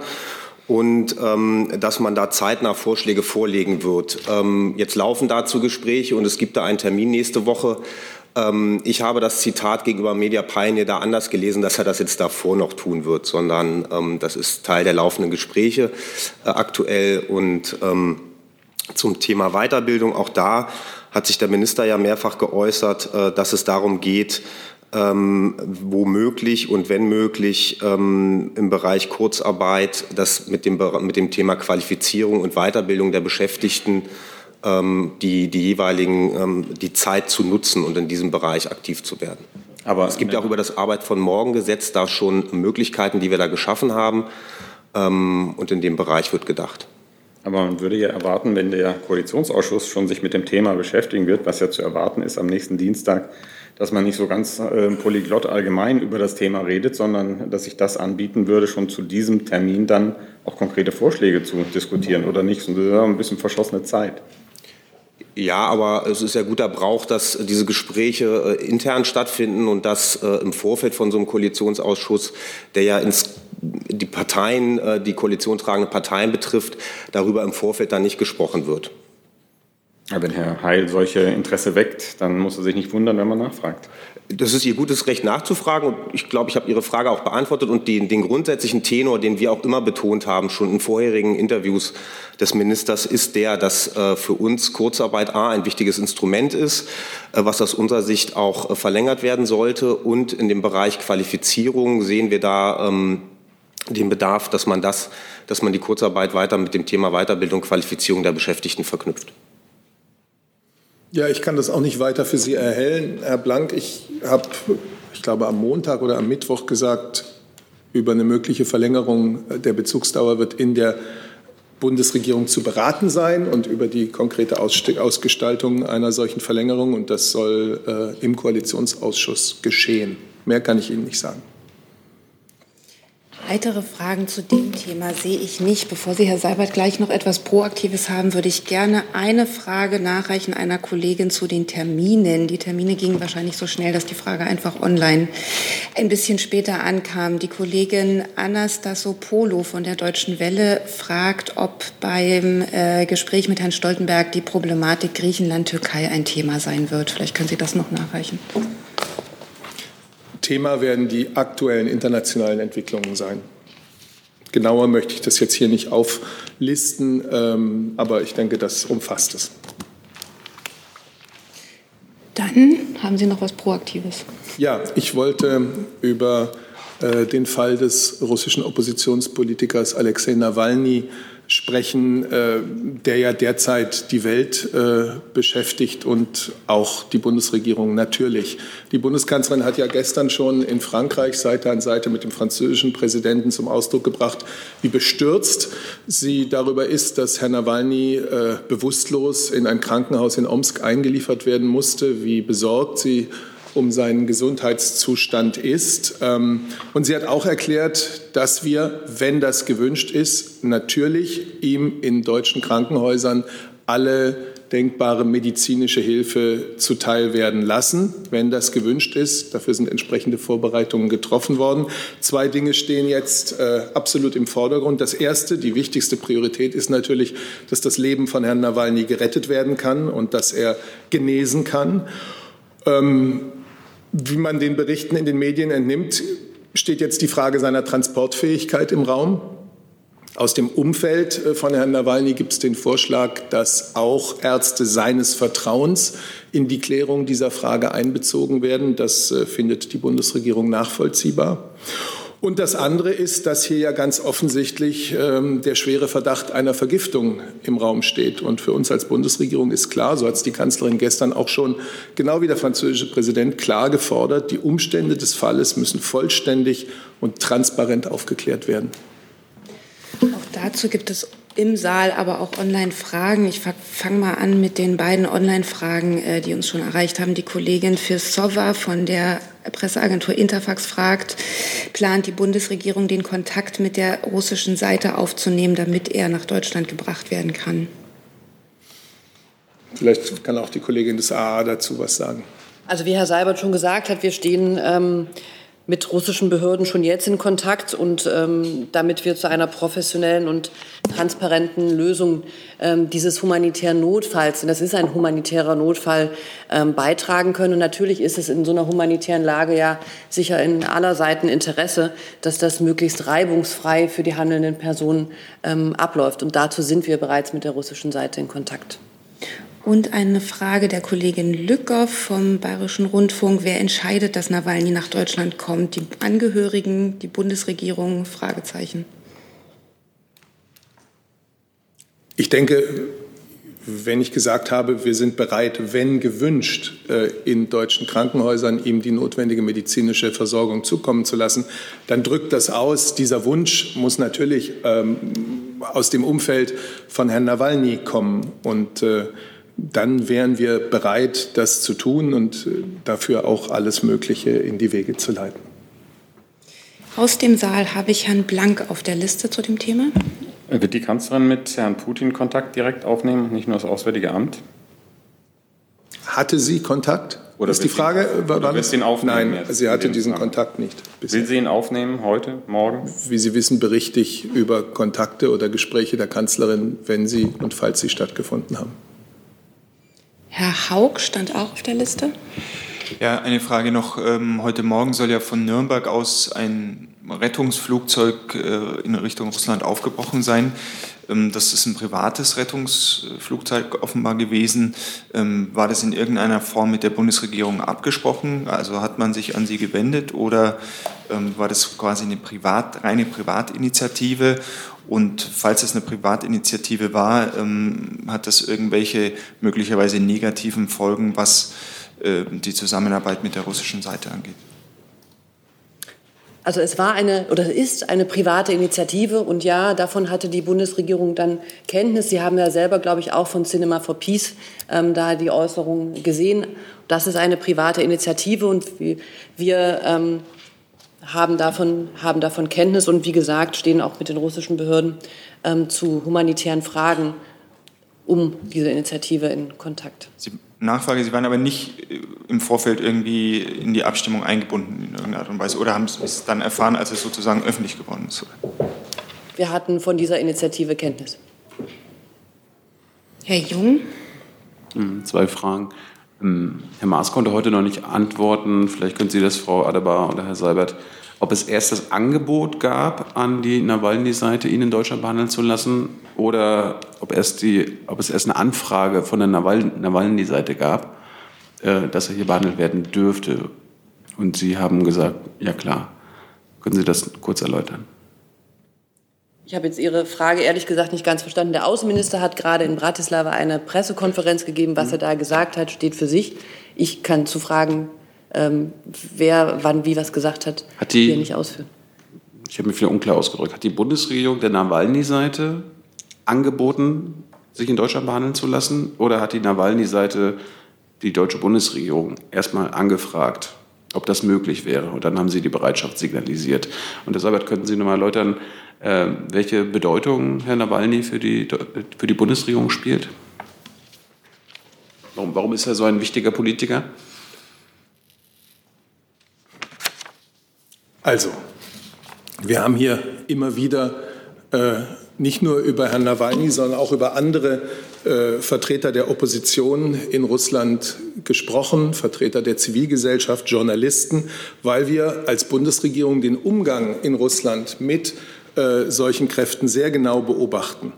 und ähm, dass man da zeitnah Vorschläge vorlegen wird. Ähm, jetzt laufen dazu Gespräche und es gibt da einen Termin nächste Woche ich habe das Zitat gegenüber Media Pioneer da anders gelesen, dass er das jetzt davor noch tun wird, sondern das ist Teil der laufenden Gespräche äh, aktuell. Und zum Thema Weiterbildung, auch da hat sich der Minister ja mehrfach geäußert, äh, dass es darum geht, ähm, womöglich und wenn möglich ähm, im Bereich Kurzarbeit das mit dem, mit dem Thema Qualifizierung und Weiterbildung der Beschäftigten ähm, die, die jeweiligen ähm, die Zeit zu nutzen und in diesem Bereich aktiv zu werden. Aber es gibt auch über das Arbeit von morgen Gesetz da schon Möglichkeiten, die wir da geschaffen haben. Ähm, und in dem Bereich wird gedacht. Aber man würde ja erwarten, wenn der Koalitionsausschuss schon sich mit dem Thema beschäftigen wird, was ja zu erwarten ist am nächsten Dienstag, dass man nicht so ganz äh, polyglott allgemein über das Thema redet, sondern dass sich das anbieten würde, schon zu diesem Termin dann auch konkrete Vorschläge zu diskutieren oder nicht. So ein bisschen verschossene Zeit. Ja, aber es ist ja guter Brauch, dass diese Gespräche äh, intern stattfinden und dass äh, im Vorfeld von so einem Koalitionsausschuss, der ja ins, die Parteien, äh, die koalitionstragende Parteien betrifft, darüber im Vorfeld dann nicht gesprochen wird. Wenn Herr Heil solche Interesse weckt, dann muss er sich nicht wundern, wenn man nachfragt. Das ist Ihr gutes Recht nachzufragen. Und ich glaube, ich habe Ihre Frage auch beantwortet. Und den, den, grundsätzlichen Tenor, den wir auch immer betont haben, schon in vorherigen Interviews des Ministers, ist der, dass äh, für uns Kurzarbeit A ein wichtiges Instrument ist, äh, was aus unserer Sicht auch äh, verlängert werden sollte. Und in dem Bereich Qualifizierung sehen wir da ähm, den Bedarf, dass man das, dass man die Kurzarbeit weiter mit dem Thema Weiterbildung, Qualifizierung der Beschäftigten verknüpft. Ja, ich kann das auch nicht weiter für Sie erhellen, Herr Blank. Ich habe, ich glaube, am Montag oder am Mittwoch gesagt, über eine mögliche Verlängerung der Bezugsdauer wird in der Bundesregierung zu beraten sein und über die konkrete Ausgestaltung einer solchen Verlängerung. Und das soll äh, im Koalitionsausschuss geschehen. Mehr kann ich Ihnen nicht sagen. Weitere Fragen zu dem Thema sehe ich nicht. Bevor Sie, Herr Seibert, gleich noch etwas Proaktives haben, würde ich gerne eine Frage nachreichen einer Kollegin zu den Terminen. Die Termine gingen wahrscheinlich so schnell, dass die Frage einfach online ein bisschen später ankam. Die Kollegin Anastasopolo von der Deutschen Welle fragt, ob beim äh, Gespräch mit Herrn Stoltenberg die Problematik Griechenland-Türkei ein Thema sein wird. Vielleicht können Sie das noch nachreichen. Thema werden die aktuellen internationalen Entwicklungen sein. Genauer möchte ich das jetzt hier nicht auflisten, ähm, aber ich denke, das umfasst es. Dann haben Sie noch was Proaktives. Ja, ich wollte über äh, den Fall des russischen Oppositionspolitikers Alexei Nawalny sprechen, äh, der ja derzeit die Welt äh, beschäftigt und auch die Bundesregierung natürlich. Die Bundeskanzlerin hat ja gestern schon in Frankreich Seite an Seite mit dem französischen Präsidenten zum Ausdruck gebracht, wie bestürzt sie darüber ist, dass Herr Nawalny äh, bewusstlos in ein Krankenhaus in Omsk eingeliefert werden musste, wie besorgt sie um seinen Gesundheitszustand ist. Ähm, und sie hat auch erklärt, dass wir, wenn das gewünscht ist, natürlich ihm in deutschen Krankenhäusern alle denkbare medizinische Hilfe zuteil werden lassen, wenn das gewünscht ist. Dafür sind entsprechende Vorbereitungen getroffen worden. Zwei Dinge stehen jetzt äh, absolut im Vordergrund. Das erste, die wichtigste Priorität ist natürlich, dass das Leben von Herrn Nawalny gerettet werden kann und dass er genesen kann. Ähm, wie man den Berichten in den Medien entnimmt, steht jetzt die Frage seiner Transportfähigkeit im Raum. Aus dem Umfeld äh, von Herrn Nawalny gibt es den Vorschlag, dass auch Ärzte seines Vertrauens in die Klärung dieser Frage einbezogen werden. Das äh, findet die Bundesregierung nachvollziehbar. Und das andere ist, dass hier ja ganz offensichtlich ähm, der schwere Verdacht einer Vergiftung im Raum steht. Und für uns als Bundesregierung ist klar, so hat es die Kanzlerin gestern auch schon, genau wie der französische Präsident, klar gefordert, die Umstände des Falles müssen vollständig und transparent aufgeklärt werden. Auch dazu gibt es im Saal, aber auch Online-Fragen. Ich fange mal an mit den beiden Online-Fragen, äh, die uns schon erreicht haben. Die Kollegin für Sova von der Presseagentur Interfax fragt, plant die Bundesregierung den Kontakt mit der russischen Seite aufzunehmen, damit er nach Deutschland gebracht werden kann? Vielleicht kann auch die Kollegin des AA dazu was sagen. Also wie Herr Seibert schon gesagt hat, wir stehen ähm, mit russischen Behörden schon jetzt in Kontakt und ähm, damit wir zu einer professionellen und transparenten Lösung ähm, dieses humanitären Notfalls, und das ist ein humanitärer Notfall, ähm, beitragen können. Und natürlich ist es in so einer humanitären Lage ja sicher in aller Seiten Interesse, dass das möglichst reibungsfrei für die handelnden Personen ähm, abläuft. Und dazu sind wir bereits mit der russischen Seite in Kontakt. Und eine Frage der Kollegin Lückhoff vom Bayerischen Rundfunk. Wer entscheidet, dass Nawalny nach Deutschland kommt? Die Angehörigen, die Bundesregierung? Fragezeichen. Ich denke, wenn ich gesagt habe, wir sind bereit, wenn gewünscht, äh, in deutschen Krankenhäusern ihm die notwendige medizinische Versorgung zukommen zu lassen, dann drückt das aus. Dieser Wunsch muss natürlich ähm, aus dem Umfeld von Herrn Nawalny kommen. Und äh, dann wären wir bereit, das zu tun und äh, dafür auch alles Mögliche in die Wege zu leiten. Aus dem Saal habe ich Herrn Blank auf der Liste zu dem Thema. Wird die Kanzlerin mit Herrn Putin Kontakt direkt aufnehmen, nicht nur das Auswärtige Amt? Hatte sie Kontakt? Oder ist die Frage? Sie, oder wird sie ihn aufnehmen? Nein, sie hatte diesen Kontakt nicht. Bisher. Will sie ihn aufnehmen heute, morgen? Wie Sie wissen, berichte ich über Kontakte oder Gespräche der Kanzlerin, wenn sie und falls sie stattgefunden haben. Herr Haug stand auch auf der Liste. Ja, eine Frage noch. Ähm, heute Morgen soll ja von Nürnberg aus ein Rettungsflugzeug äh, in Richtung Russland aufgebrochen sein. Ähm, das ist ein privates Rettungsflugzeug offenbar gewesen. Ähm, war das in irgendeiner Form mit der Bundesregierung abgesprochen? Also hat man sich an sie gewendet oder war das quasi eine Privat, reine Privatinitiative? Und falls es eine Privatinitiative war, hat das irgendwelche möglicherweise negativen Folgen, was die Zusammenarbeit mit der russischen Seite angeht? Also es war eine oder ist eine private Initiative und ja, davon hatte die Bundesregierung dann Kenntnis. Sie haben ja selber, glaube ich, auch von Cinema for Peace ähm, da die Äußerung gesehen. Das ist eine private Initiative und wir ähm, haben, davon, haben davon Kenntnis und wie gesagt stehen auch mit den russischen Behörden ähm, zu humanitären Fragen um diese Initiative in Kontakt. Sie Nachfrage, Sie waren aber nicht äh, im Vorfeld irgendwie in die Abstimmung eingebunden in irgendeiner Art und Weise oder haben Sie es dann erfahren, als es sozusagen öffentlich geworden ist? Wir hatten von dieser Initiative Kenntnis. Herr Jung? Hm, zwei Fragen. Hm, Herr Maas konnte heute noch nicht antworten. Vielleicht können Sie das, Frau Adebar oder Herr Seibert, ob es erst das Angebot gab, an die Nawalny-Seite ihn in Deutschland behandeln zu lassen oder ob, erst die, ob es erst eine Anfrage von der Nawalny-Seite gab, äh, dass er hier behandelt werden dürfte. Und Sie haben gesagt, ja klar. Können Sie das kurz erläutern? Ich habe jetzt Ihre Frage ehrlich gesagt nicht ganz verstanden. Der Außenminister hat gerade in Bratislava eine Pressekonferenz gegeben. Was er da gesagt hat, steht für sich. Ich kann zu Fragen, ähm, wer wann wie was gesagt hat, hat die, hier nicht ausführen. Ich habe mich wieder unklar ausgedrückt. Hat die Bundesregierung der Nawalny-Seite angeboten, sich in Deutschland behandeln zu lassen? Oder hat die Nawalny-Seite die deutsche Bundesregierung erstmal angefragt, ob das möglich wäre? Und dann haben sie die Bereitschaft signalisiert. Und deshalb könnten Sie noch mal erläutern, äh, welche Bedeutung Herr Nawalny für die, für die Bundesregierung spielt? Warum, warum ist er so ein wichtiger Politiker? Also, wir haben hier immer wieder äh, nicht nur über Herrn Nawalny, sondern auch über andere äh, Vertreter der Opposition in Russland gesprochen, Vertreter der Zivilgesellschaft, Journalisten, weil wir als Bundesregierung den Umgang in Russland mit äh, solchen Kräften sehr genau beobachten.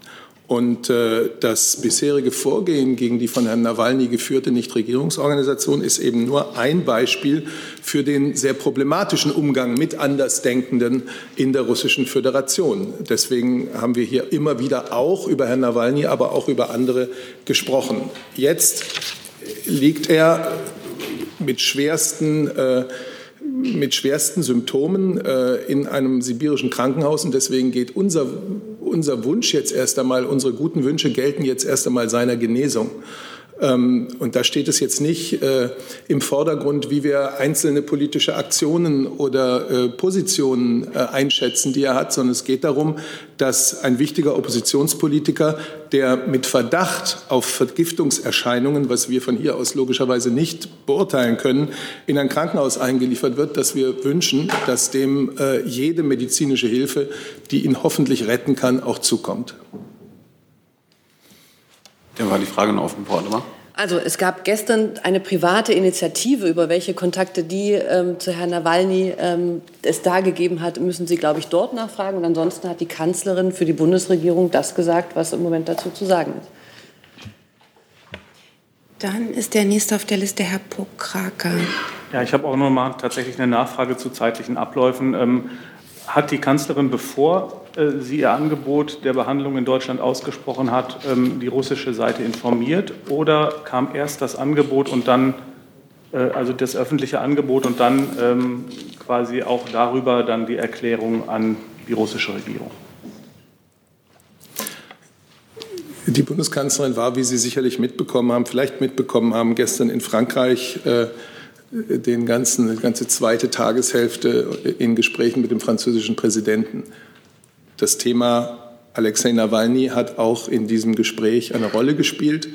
Und äh, das bisherige Vorgehen gegen die von Herrn Nawalny geführte Nichtregierungsorganisation ist eben nur ein Beispiel für den sehr problematischen Umgang mit Andersdenkenden in der Russischen Föderation. Deswegen haben wir hier immer wieder auch über Herrn Nawalny, aber auch über andere gesprochen. Jetzt liegt er mit schwersten äh, mit schwersten Symptomen äh, in einem sibirischen Krankenhaus. Und deswegen geht unser, unser Wunsch jetzt erst einmal, unsere guten Wünsche gelten jetzt erst einmal seiner Genesung. Ähm, und da steht es jetzt nicht äh, im Vordergrund, wie wir einzelne politische Aktionen oder äh, Positionen äh, einschätzen, die er hat, sondern es geht darum, dass ein wichtiger Oppositionspolitiker, der mit Verdacht auf Vergiftungserscheinungen, was wir von hier aus logischerweise nicht beurteilen können, in ein Krankenhaus eingeliefert wird, dass wir wünschen, dass dem jede medizinische Hilfe, die ihn hoffentlich retten kann, auch zukommt. Da war die Frage noch offen, Frau Adler. Also es gab gestern eine private Initiative, über welche Kontakte die ähm, zu Herrn Nawalny ähm, es da gegeben hat, müssen Sie, glaube ich, dort nachfragen. Und ansonsten hat die Kanzlerin für die Bundesregierung das gesagt, was im Moment dazu zu sagen ist. Dann ist der nächste auf der Liste Herr Pokraka. Ja, ich habe auch noch mal tatsächlich eine Nachfrage zu zeitlichen Abläufen. Ähm, hat die Kanzlerin, bevor äh, sie ihr Angebot der Behandlung in Deutschland ausgesprochen hat, ähm, die russische Seite informiert oder kam erst das Angebot und dann, äh, also das öffentliche Angebot und dann ähm, quasi auch darüber dann die Erklärung an die russische Regierung? Die Bundeskanzlerin war, wie Sie sicherlich mitbekommen haben, vielleicht mitbekommen haben, gestern in Frankreich äh, den ganzen, die ganze zweite Tageshälfte in Gesprächen mit dem französischen Präsidenten. Das Thema Alexei Nawalny hat auch in diesem Gespräch eine Rolle gespielt.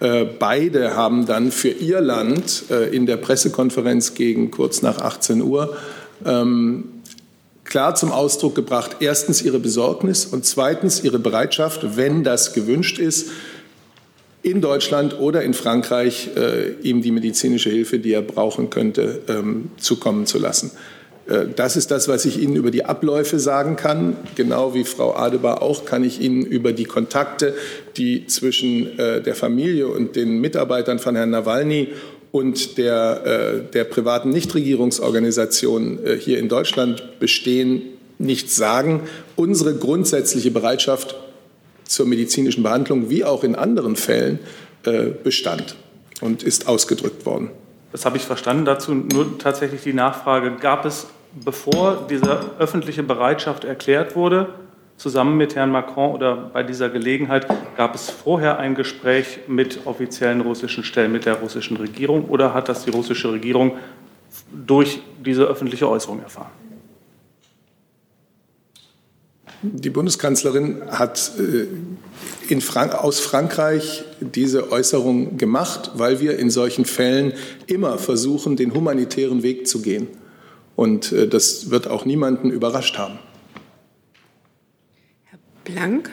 Äh, beide haben dann für ihr Land äh, in der Pressekonferenz gegen kurz nach 18 Uhr ähm, klar zum Ausdruck gebracht, erstens ihre Besorgnis und zweitens ihre Bereitschaft, wenn das gewünscht ist, in Deutschland oder in Frankreich äh, ihm die medizinische Hilfe, die er brauchen könnte, ähm, zukommen zu lassen. Äh, das ist das, was ich Ihnen über die Abläufe sagen kann. Genau wie Frau Adebar auch kann ich Ihnen über die Kontakte, die zwischen äh, der Familie und den Mitarbeitern von Herrn Nawalny und der, äh, der privaten Nichtregierungsorganisation hier in Deutschland bestehen, nichts sagen. Unsere grundsätzliche Bereitschaft zur medizinischen Behandlung wie auch in anderen Fällen äh, bestand und ist ausgedrückt worden. Das habe ich verstanden. Dazu nur tatsächlich die Nachfrage, gab es, bevor diese öffentliche Bereitschaft erklärt wurde, zusammen mit Herrn Macron oder bei dieser Gelegenheit, gab es vorher ein Gespräch mit offiziellen russischen Stellen, mit der russischen Regierung oder hat das die russische Regierung durch diese öffentliche Äußerung erfahren? Die Bundeskanzlerin hat äh, Frank aus Frankreich diese Äußerung gemacht, weil wir in solchen Fällen immer versuchen, den humanitären Weg zu gehen. Und äh, das wird auch niemanden überrascht haben. Herr Blank.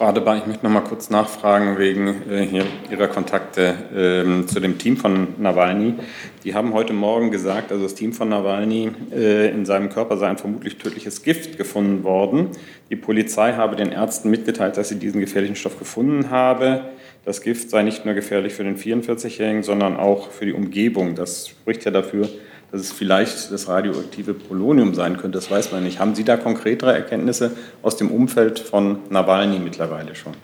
Frau Adebar, ich möchte noch mal kurz nachfragen wegen äh, Ihrer Kontakte ähm, zu dem Team von Nawalny. Die haben heute Morgen gesagt, also das Team von Nawalny, äh, in seinem Körper sei ein vermutlich tödliches Gift gefunden worden. Die Polizei habe den Ärzten mitgeteilt, dass sie diesen gefährlichen Stoff gefunden habe. Das Gift sei nicht nur gefährlich für den 44-Jährigen, sondern auch für die Umgebung. Das spricht ja dafür, dass es vielleicht das radioaktive Polonium sein könnte, das weiß man nicht. Haben Sie da konkretere Erkenntnisse aus dem Umfeld von Nawalny mittlerweile schon?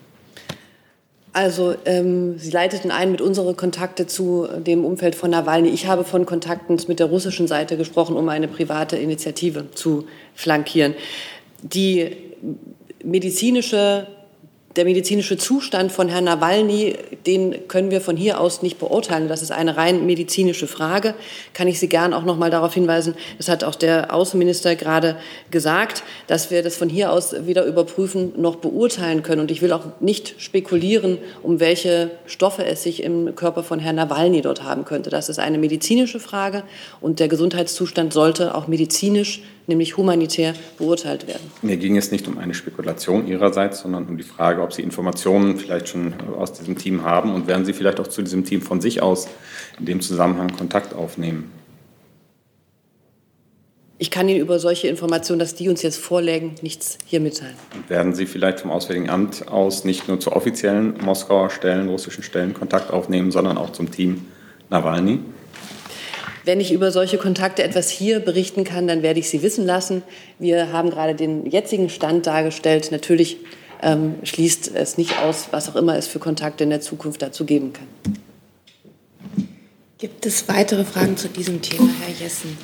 Also ähm, Sie leiteten ein mit unseren Kontakte zu dem Umfeld von Nawalny. Ich habe von Kontakten mit der russischen Seite gesprochen, um eine private Initiative zu flankieren. Die medizinische der medizinische Zustand von Herrn Nawalny, den können wir von hier aus nicht beurteilen. Das ist eine rein medizinische Frage. Kann ich Sie gern auch noch mal darauf hinweisen, das hat auch der Außenminister gerade gesagt, dass wir das von hier aus weder überprüfen noch beurteilen können. Und ich will auch nicht spekulieren, um welche Stoffe es sich im Körper von Herrn Nawalny dort haben könnte. Das ist eine medizinische Frage und der Gesundheitszustand sollte auch medizinisch nämlich humanitär beurteilt werden. Mir ging es nicht um eine Spekulation Ihrerseits, sondern um die Frage, ob Sie Informationen vielleicht schon aus diesem Team haben und werden Sie vielleicht auch zu diesem Team von sich aus in dem Zusammenhang Kontakt aufnehmen. Ich kann Ihnen über solche Informationen, dass die uns jetzt vorlegen, nichts hier mitteilen. Und werden Sie vielleicht vom Auswärtigen Amt aus nicht nur zu offiziellen Moskauer Stellen, russischen Stellen Kontakt aufnehmen, sondern auch zum Team Nawalny? Wenn ich über solche Kontakte etwas hier berichten kann, dann werde ich Sie wissen lassen. Wir haben gerade den jetzigen Stand dargestellt. Natürlich ähm, schließt es nicht aus, was auch immer es für Kontakte in der Zukunft dazu geben kann. Gibt es weitere Fragen zu diesem Thema, Herr Jessen?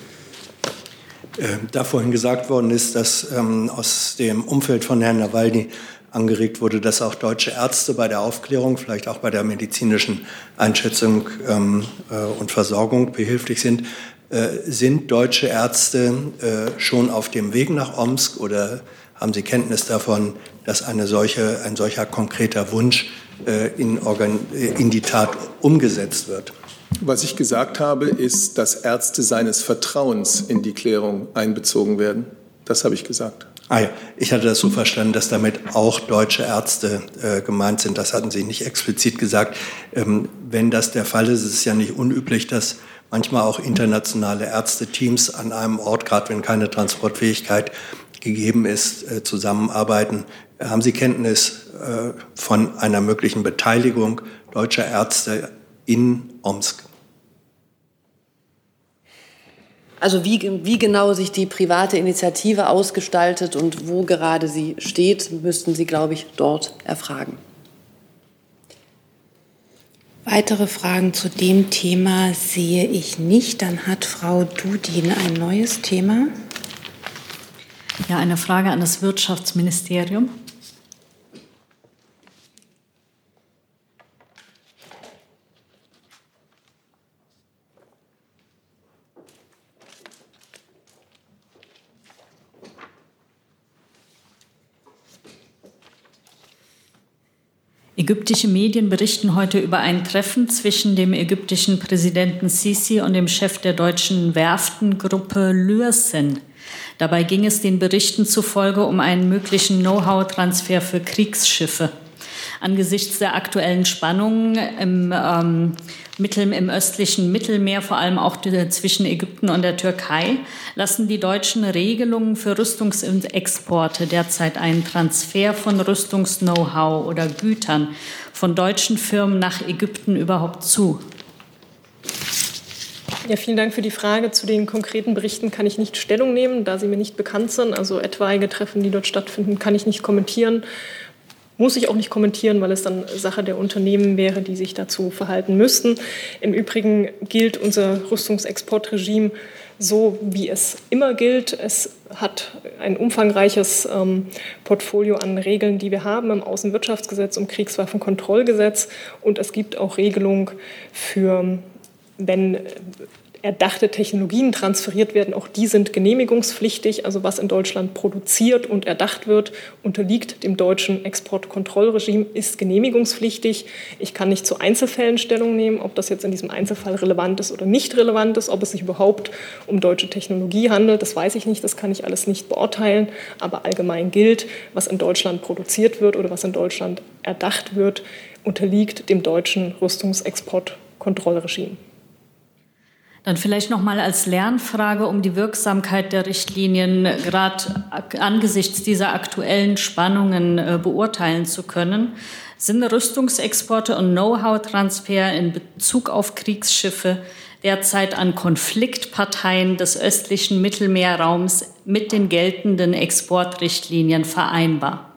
Äh, da vorhin gesagt worden ist, dass ähm, aus dem Umfeld von Herrn Nawalny angeregt wurde, dass auch deutsche Ärzte bei der Aufklärung, vielleicht auch bei der medizinischen Einschätzung ähm, äh, und Versorgung behilflich sind. Äh, sind deutsche Ärzte äh, schon auf dem Weg nach Omsk oder haben Sie Kenntnis davon, dass eine solche, ein solcher konkreter Wunsch äh, in, Organ, äh, in die Tat umgesetzt wird? Was ich gesagt habe, ist, dass Ärzte seines Vertrauens in die Klärung einbezogen werden. Das habe ich gesagt. Ah ja, ich hatte das so verstanden, dass damit auch deutsche Ärzte äh, gemeint sind. Das hatten Sie nicht explizit gesagt. Ähm, wenn das der Fall ist, ist es ja nicht unüblich, dass manchmal auch internationale Ärzteteams an einem Ort, gerade wenn keine Transportfähigkeit gegeben ist, äh, zusammenarbeiten. Haben Sie Kenntnis äh, von einer möglichen Beteiligung deutscher Ärzte in Omsk. Also wie, wie genau sich die private Initiative ausgestaltet und wo gerade sie steht, müssten Sie, glaube ich, dort erfragen. Weitere Fragen zu dem Thema sehe ich nicht. Dann hat Frau Dudin ein neues Thema. Ja, eine Frage an das Wirtschaftsministerium. Ägyptische Medien berichten heute über ein Treffen zwischen dem ägyptischen Präsidenten Sisi und dem Chef der deutschen Werftengruppe Lürsen. Dabei ging es den Berichten zufolge um einen möglichen Know-how-Transfer für Kriegsschiffe. Angesichts der aktuellen Spannungen im, ähm, Mittel, im östlichen Mittelmeer, vor allem auch zwischen Ägypten und der Türkei, lassen die deutschen Regelungen für Rüstungsexporte derzeit einen Transfer von Rüstungs-Know-how oder Gütern von deutschen Firmen nach Ägypten überhaupt zu? Ja, vielen Dank für die Frage. Zu den konkreten Berichten kann ich nicht Stellung nehmen, da sie mir nicht bekannt sind. Also etwaige Treffen, die dort stattfinden, kann ich nicht kommentieren. Muss ich auch nicht kommentieren, weil es dann Sache der Unternehmen wäre, die sich dazu verhalten müssten. Im Übrigen gilt unser Rüstungsexportregime so, wie es immer gilt. Es hat ein umfangreiches ähm, Portfolio an Regeln, die wir haben im Außenwirtschaftsgesetz und Kriegswaffenkontrollgesetz. Und es gibt auch Regelungen für, wenn erdachte Technologien transferiert werden. Auch die sind genehmigungspflichtig. Also was in Deutschland produziert und erdacht wird, unterliegt dem deutschen Exportkontrollregime, ist genehmigungspflichtig. Ich kann nicht zu Einzelfällen Stellung nehmen, ob das jetzt in diesem Einzelfall relevant ist oder nicht relevant ist, ob es sich überhaupt um deutsche Technologie handelt. Das weiß ich nicht, das kann ich alles nicht beurteilen. Aber allgemein gilt, was in Deutschland produziert wird oder was in Deutschland erdacht wird, unterliegt dem deutschen Rüstungsexportkontrollregime. Dann vielleicht noch mal als Lernfrage, um die Wirksamkeit der Richtlinien gerade angesichts dieser aktuellen Spannungen äh, beurteilen zu können. Sind Rüstungsexporte und Know-how-Transfer in Bezug auf Kriegsschiffe derzeit an Konfliktparteien des östlichen Mittelmeerraums mit den geltenden Exportrichtlinien vereinbar?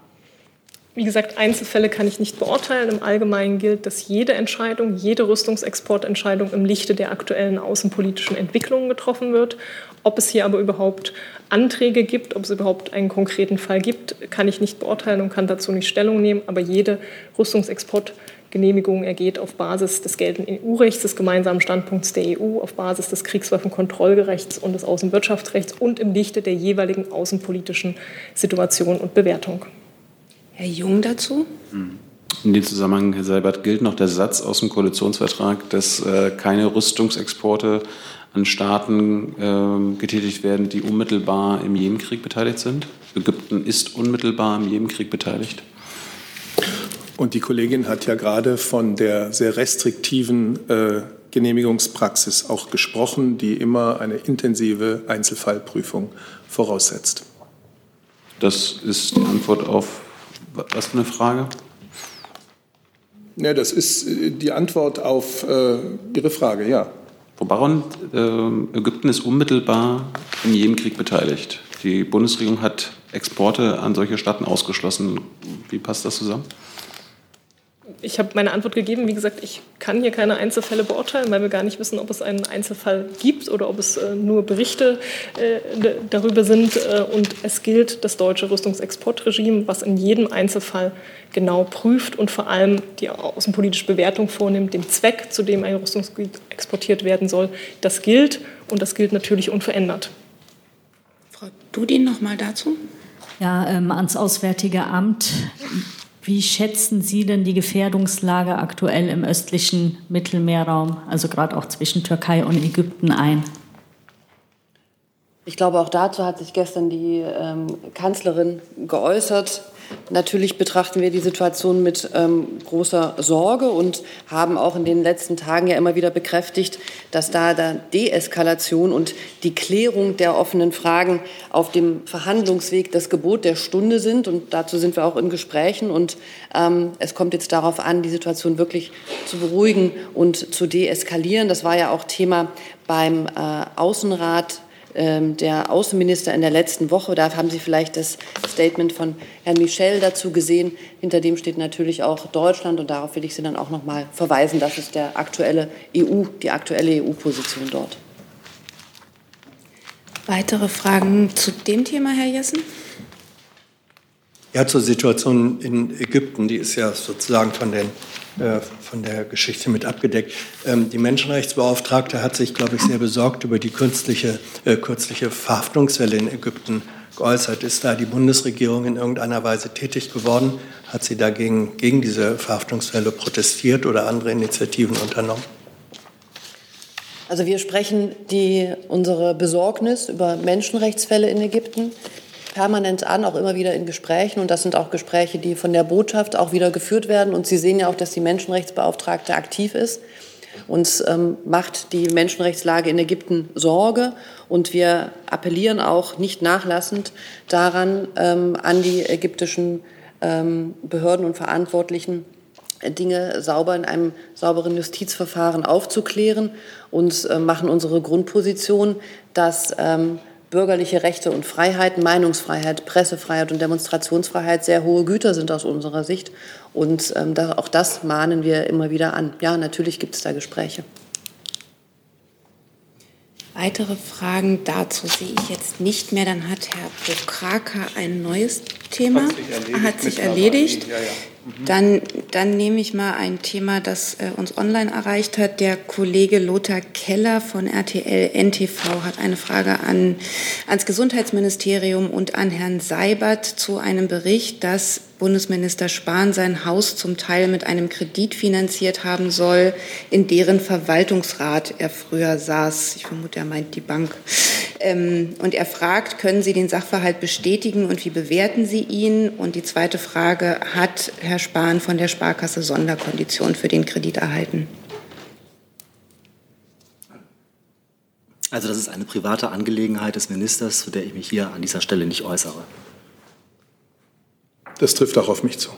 Wie gesagt, Einzelfälle kann ich nicht beurteilen. Im Allgemeinen gilt, dass jede Entscheidung, jede Rüstungsexportentscheidung im Lichte der aktuellen außenpolitischen Entwicklungen getroffen wird. Ob es hier aber überhaupt Anträge gibt, ob es überhaupt einen konkreten Fall gibt, kann ich nicht beurteilen und kann dazu nicht Stellung nehmen. Aber jede Rüstungsexportgenehmigung ergeht auf Basis des geltenden EU-Rechts, des gemeinsamen Standpunkts der EU, auf Basis des Kriegswaffenkontrollgerechts und des Außenwirtschaftsrechts und im Lichte der jeweiligen außenpolitischen Situation und Bewertung. Herr Jung dazu? In dem Zusammenhang, Herr Seibert, gilt noch der Satz aus dem Koalitionsvertrag, dass äh, keine Rüstungsexporte an Staaten äh, getätigt werden, die unmittelbar im Jemenkrieg beteiligt sind. Ägypten ist unmittelbar im Jemenkrieg beteiligt. Und die Kollegin hat ja gerade von der sehr restriktiven äh, Genehmigungspraxis auch gesprochen, die immer eine intensive Einzelfallprüfung voraussetzt. Das ist die Antwort auf was für eine Frage? Ja, das ist äh, die Antwort auf äh, Ihre Frage, ja. Frau Baron, äh, Ägypten ist unmittelbar im Jemenkrieg beteiligt. Die Bundesregierung hat Exporte an solche Staaten ausgeschlossen. Wie passt das zusammen? Ich habe meine Antwort gegeben. Wie gesagt, ich kann hier keine Einzelfälle beurteilen, weil wir gar nicht wissen, ob es einen Einzelfall gibt oder ob es äh, nur Berichte äh, darüber sind. Äh, und es gilt das deutsche Rüstungsexportregime, was in jedem Einzelfall genau prüft und vor allem die außenpolitische Bewertung vornimmt, den Zweck, zu dem ein Rüstungsgut exportiert werden soll. Das gilt und das gilt natürlich unverändert. Frau Dudin noch mal dazu. Ja, ähm, ans Auswärtige Amt wie schätzen Sie denn die Gefährdungslage aktuell im östlichen Mittelmeerraum, also gerade auch zwischen Türkei und Ägypten ein? Ich glaube, auch dazu hat sich gestern die ähm, Kanzlerin geäußert. Natürlich betrachten wir die Situation mit ähm, großer Sorge und haben auch in den letzten Tagen ja immer wieder bekräftigt, dass da der Deeskalation und die Klärung der offenen Fragen auf dem Verhandlungsweg das Gebot der Stunde sind. Und dazu sind wir auch in Gesprächen. Und ähm, es kommt jetzt darauf an, die Situation wirklich zu beruhigen und zu deeskalieren. Das war ja auch Thema beim äh, Außenrat der Außenminister in der letzten Woche. Da haben Sie vielleicht das Statement von Herrn Michel dazu gesehen. Hinter dem steht natürlich auch Deutschland und darauf will ich Sie dann auch noch mal verweisen. Das ist der aktuelle EU, die aktuelle EU-Position dort. Weitere Fragen zu dem Thema, Herr Jessen? Ja, zur Situation in Ägypten, die ist ja sozusagen von den äh, von der Geschichte mit abgedeckt. Ähm, die Menschenrechtsbeauftragte hat sich, glaube ich, sehr besorgt über die künstliche, äh, kürzliche Verhaftungswelle in Ägypten geäußert. Ist da die Bundesregierung in irgendeiner Weise tätig geworden? Hat sie dagegen gegen diese Verhaftungswelle protestiert oder andere Initiativen unternommen? Also wir sprechen die, unsere Besorgnis über Menschenrechtsfälle in Ägypten permanent an, auch immer wieder in Gesprächen. Und das sind auch Gespräche, die von der Botschaft auch wieder geführt werden. Und Sie sehen ja auch, dass die Menschenrechtsbeauftragte aktiv ist. Uns ähm, macht die Menschenrechtslage in Ägypten Sorge. Und wir appellieren auch nicht nachlassend daran, ähm, an die ägyptischen ähm, Behörden und Verantwortlichen, Dinge sauber in einem sauberen Justizverfahren aufzuklären und äh, machen unsere Grundposition, dass ähm, bürgerliche Rechte und Freiheiten, Meinungsfreiheit, Pressefreiheit und Demonstrationsfreiheit sehr hohe Güter sind aus unserer Sicht. Und ähm, da, auch das mahnen wir immer wieder an. Ja, natürlich gibt es da Gespräche. Weitere Fragen dazu sehe ich jetzt nicht mehr. Dann hat Herr Prokraka ein neues Thema. Hat sich erledigt. Hat sich erledigt. Ja, ja. Dann, dann nehme ich mal ein Thema, das äh, uns online erreicht hat. Der Kollege Lothar Keller von RTL NTV hat eine Frage an, ans Gesundheitsministerium und an Herrn Seibert zu einem Bericht, dass Bundesminister Spahn sein Haus zum Teil mit einem Kredit finanziert haben soll, in deren Verwaltungsrat er früher saß. Ich vermute, er meint die Bank. Ähm, und er fragt, können Sie den Sachverhalt bestätigen und wie bewerten Sie ihn? Und die zweite Frage, hat Herr Spahn von der Sparkasse Sonderkonditionen für den Kredit erhalten? Also das ist eine private Angelegenheit des Ministers, zu der ich mich hier an dieser Stelle nicht äußere. Das trifft auch auf mich zu.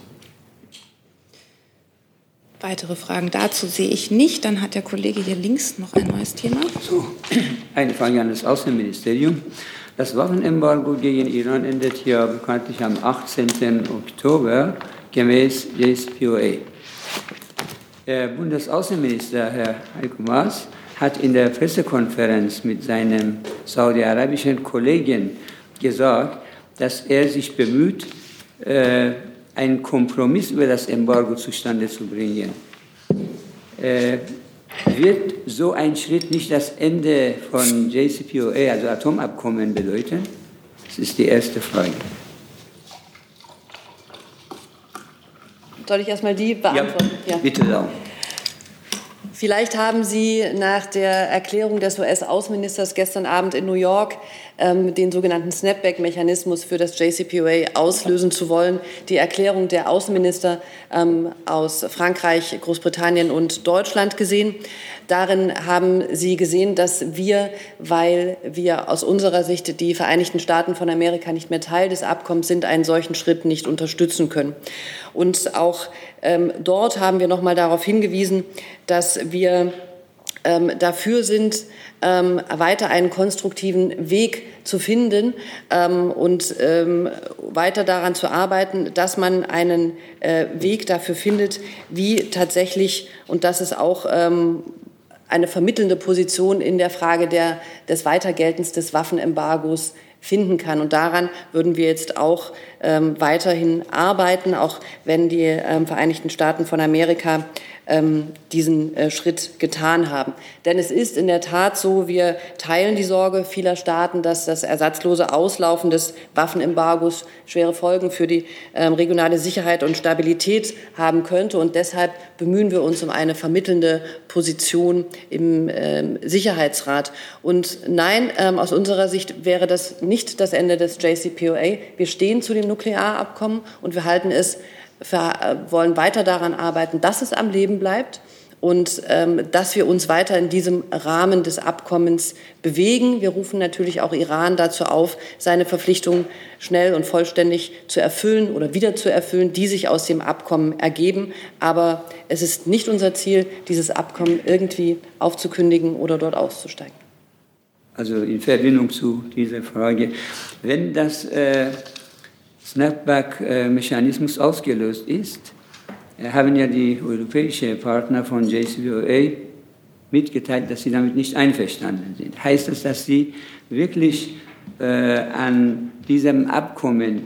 Weitere Fragen dazu sehe ich nicht. Dann hat der Kollege hier links noch ein neues Thema. So, eine Frage an das Außenministerium. Das Waffenembargo gegen Iran endet ja bekanntlich am 18. Oktober gemäß JCPOA. Der Bundesaußenminister, Herr Heiko Maas, hat in der Pressekonferenz mit seinem saudi-arabischen Kollegen gesagt, dass er sich bemüht, äh, einen Kompromiss über das Embargo zustande zu bringen. Äh, wird so ein Schritt nicht das Ende von JCPOA, also Atomabkommen, bedeuten? Das ist die erste Frage. Soll ich erstmal die beantworten? Ja, ja. bitte darum. Vielleicht haben Sie nach der Erklärung des US-Außenministers gestern Abend in New York ähm, den sogenannten Snapback-Mechanismus für das JCPOA auslösen zu wollen, die Erklärung der Außenminister ähm, aus Frankreich, Großbritannien und Deutschland gesehen. Darin haben Sie gesehen, dass wir, weil wir aus unserer Sicht die Vereinigten Staaten von Amerika nicht mehr Teil des Abkommens sind, einen solchen Schritt nicht unterstützen können. Und auch ähm, dort haben wir noch mal darauf hingewiesen, dass wir ähm, dafür sind, ähm, weiter einen konstruktiven Weg zu finden ähm, und ähm, weiter daran zu arbeiten, dass man einen äh, Weg dafür findet, wie tatsächlich, und das ist auch ähm, eine vermittelnde Position in der Frage der, des Weitergeltens des Waffenembargos finden kann. Und daran würden wir jetzt auch ähm, weiterhin arbeiten, auch wenn die ähm, Vereinigten Staaten von Amerika ähm, diesen äh, Schritt getan haben. Denn es ist in der Tat so, wir teilen die Sorge vieler Staaten, dass das ersatzlose Auslaufen des Waffenembargos schwere Folgen für die ähm, regionale Sicherheit und Stabilität haben könnte. Und deshalb bemühen wir uns um eine vermittelnde Position im ähm, Sicherheitsrat. Und nein, ähm, aus unserer Sicht wäre das nicht das Ende des JCPOA. Wir stehen zu dem Nuklearabkommen und wir halten es wir äh, wollen weiter daran arbeiten, dass es am Leben bleibt und ähm, dass wir uns weiter in diesem Rahmen des Abkommens bewegen. Wir rufen natürlich auch Iran dazu auf, seine Verpflichtungen schnell und vollständig zu erfüllen oder wieder zu erfüllen, die sich aus dem Abkommen ergeben. Aber es ist nicht unser Ziel, dieses Abkommen irgendwie aufzukündigen oder dort auszusteigen. Also in Verbindung zu dieser Frage, wenn das äh Snapback-Mechanismus ausgelöst ist, haben ja die europäischen Partner von JCPOA mitgeteilt, dass sie damit nicht einverstanden sind. Heißt das, dass sie wirklich äh, an diesem Abkommen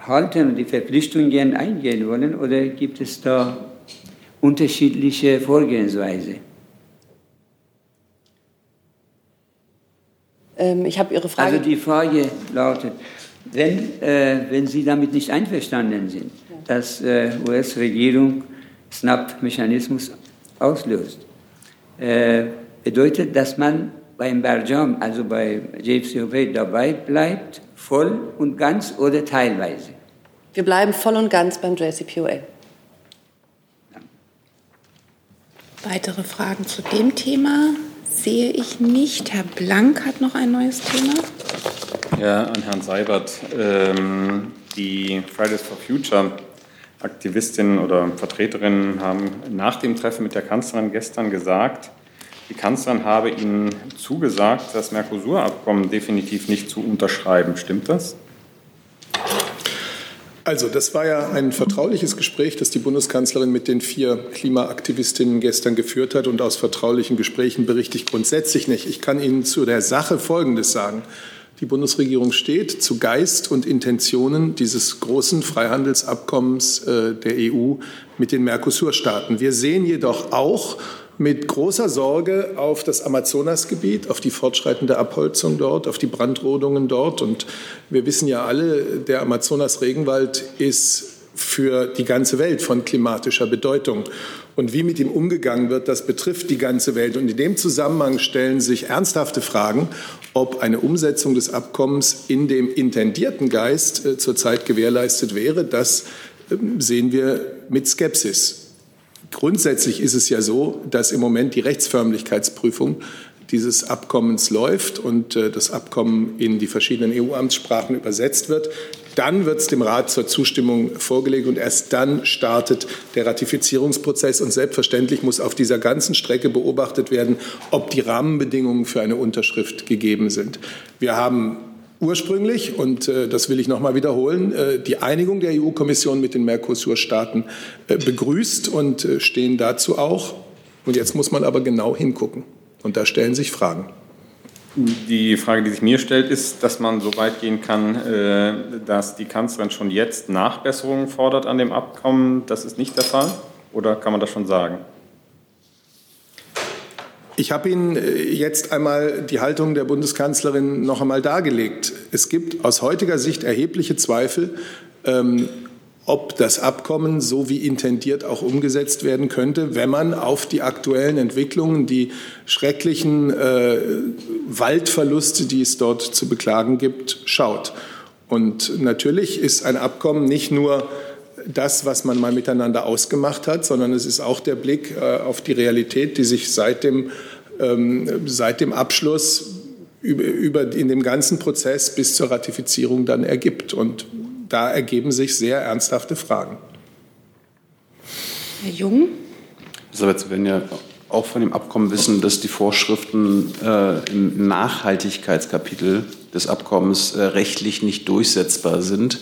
halten und die Verpflichtungen eingehen wollen oder gibt es da unterschiedliche Vorgehensweise? Ähm, ich habe Ihre Frage. Also die Frage lautet, wenn, äh, wenn Sie damit nicht einverstanden sind, dass äh, US-Regierung SNAP-Mechanismus auslöst, äh, bedeutet, dass man beim Barjam, also bei JCPOA, dabei bleibt, voll und ganz oder teilweise? Wir bleiben voll und ganz beim JCPOA. Weitere Fragen zu dem Thema sehe ich nicht. Herr Blank hat noch ein neues Thema. Ja, an Herrn Seibert. Ähm, die Fridays for Future Aktivistinnen oder Vertreterinnen haben nach dem Treffen mit der Kanzlerin gestern gesagt, die Kanzlerin habe ihnen zugesagt, das Mercosur-Abkommen definitiv nicht zu unterschreiben. Stimmt das? Also, das war ja ein vertrauliches Gespräch, das die Bundeskanzlerin mit den vier Klimaaktivistinnen gestern geführt hat. Und aus vertraulichen Gesprächen berichte ich grundsätzlich nicht. Ich kann Ihnen zu der Sache Folgendes sagen. Die Bundesregierung steht zu Geist und Intentionen dieses großen Freihandelsabkommens äh, der EU mit den Mercosur-Staaten. Wir sehen jedoch auch, mit großer Sorge auf das Amazonasgebiet, auf die fortschreitende Abholzung dort, auf die Brandrodungen dort. Und wir wissen ja alle, der Amazonas-Regenwald ist für die ganze Welt von klimatischer Bedeutung. Und wie mit ihm umgegangen wird, das betrifft die ganze Welt. Und in dem Zusammenhang stellen sich ernsthafte Fragen, ob eine Umsetzung des Abkommens in dem intendierten Geist äh, zurzeit gewährleistet wäre. Das äh, sehen wir mit Skepsis. Grundsätzlich ist es ja so, dass im Moment die Rechtsförmlichkeitsprüfung dieses Abkommens läuft und äh, das Abkommen in die verschiedenen EU-Amtssprachen übersetzt wird. Dann wird es dem Rat zur Zustimmung vorgelegt und erst dann startet der Ratifizierungsprozess. Und selbstverständlich muss auf dieser ganzen Strecke beobachtet werden, ob die Rahmenbedingungen für eine Unterschrift gegeben sind. Wir haben ursprünglich, und äh, das will ich noch mal wiederholen, äh, die Einigung der EU-Kommission mit den Mercosur-Staaten äh, begrüßt und äh, stehen dazu auch. Und jetzt muss man aber genau hingucken. Und da stellen sich Fragen. Die Frage, die sich mir stellt, ist, dass man so weit gehen kann, äh, dass die Kanzlerin schon jetzt Nachbesserungen fordert an dem Abkommen. Das ist nicht der Fall? Oder kann man das schon sagen? Ich habe Ihnen äh, jetzt einmal die Haltung der Bundeskanzlerin noch einmal dargelegt. Es gibt aus heutiger Sicht erhebliche Zweifel, ähm, ob das Abkommen so wie intendiert auch umgesetzt werden könnte, wenn man auf die aktuellen Entwicklungen, die schrecklichen äh, Waldverluste, die es dort zu beklagen gibt, schaut. Und natürlich ist ein Abkommen nicht nur das, was man mal miteinander ausgemacht hat, sondern es ist auch der Blick äh, auf die Realität, die sich seit dem, ähm, seit dem Abschluss über, über, in dem ganzen Prozess bis zur Ratifizierung dann ergibt. Und da ergeben sich sehr ernsthafte Fragen. Herr Jung? Elisabeth, wenn ja auch von dem Abkommen wissen, dass die Vorschriften äh, im Nachhaltigkeitskapitel des Abkommens äh, rechtlich nicht durchsetzbar sind.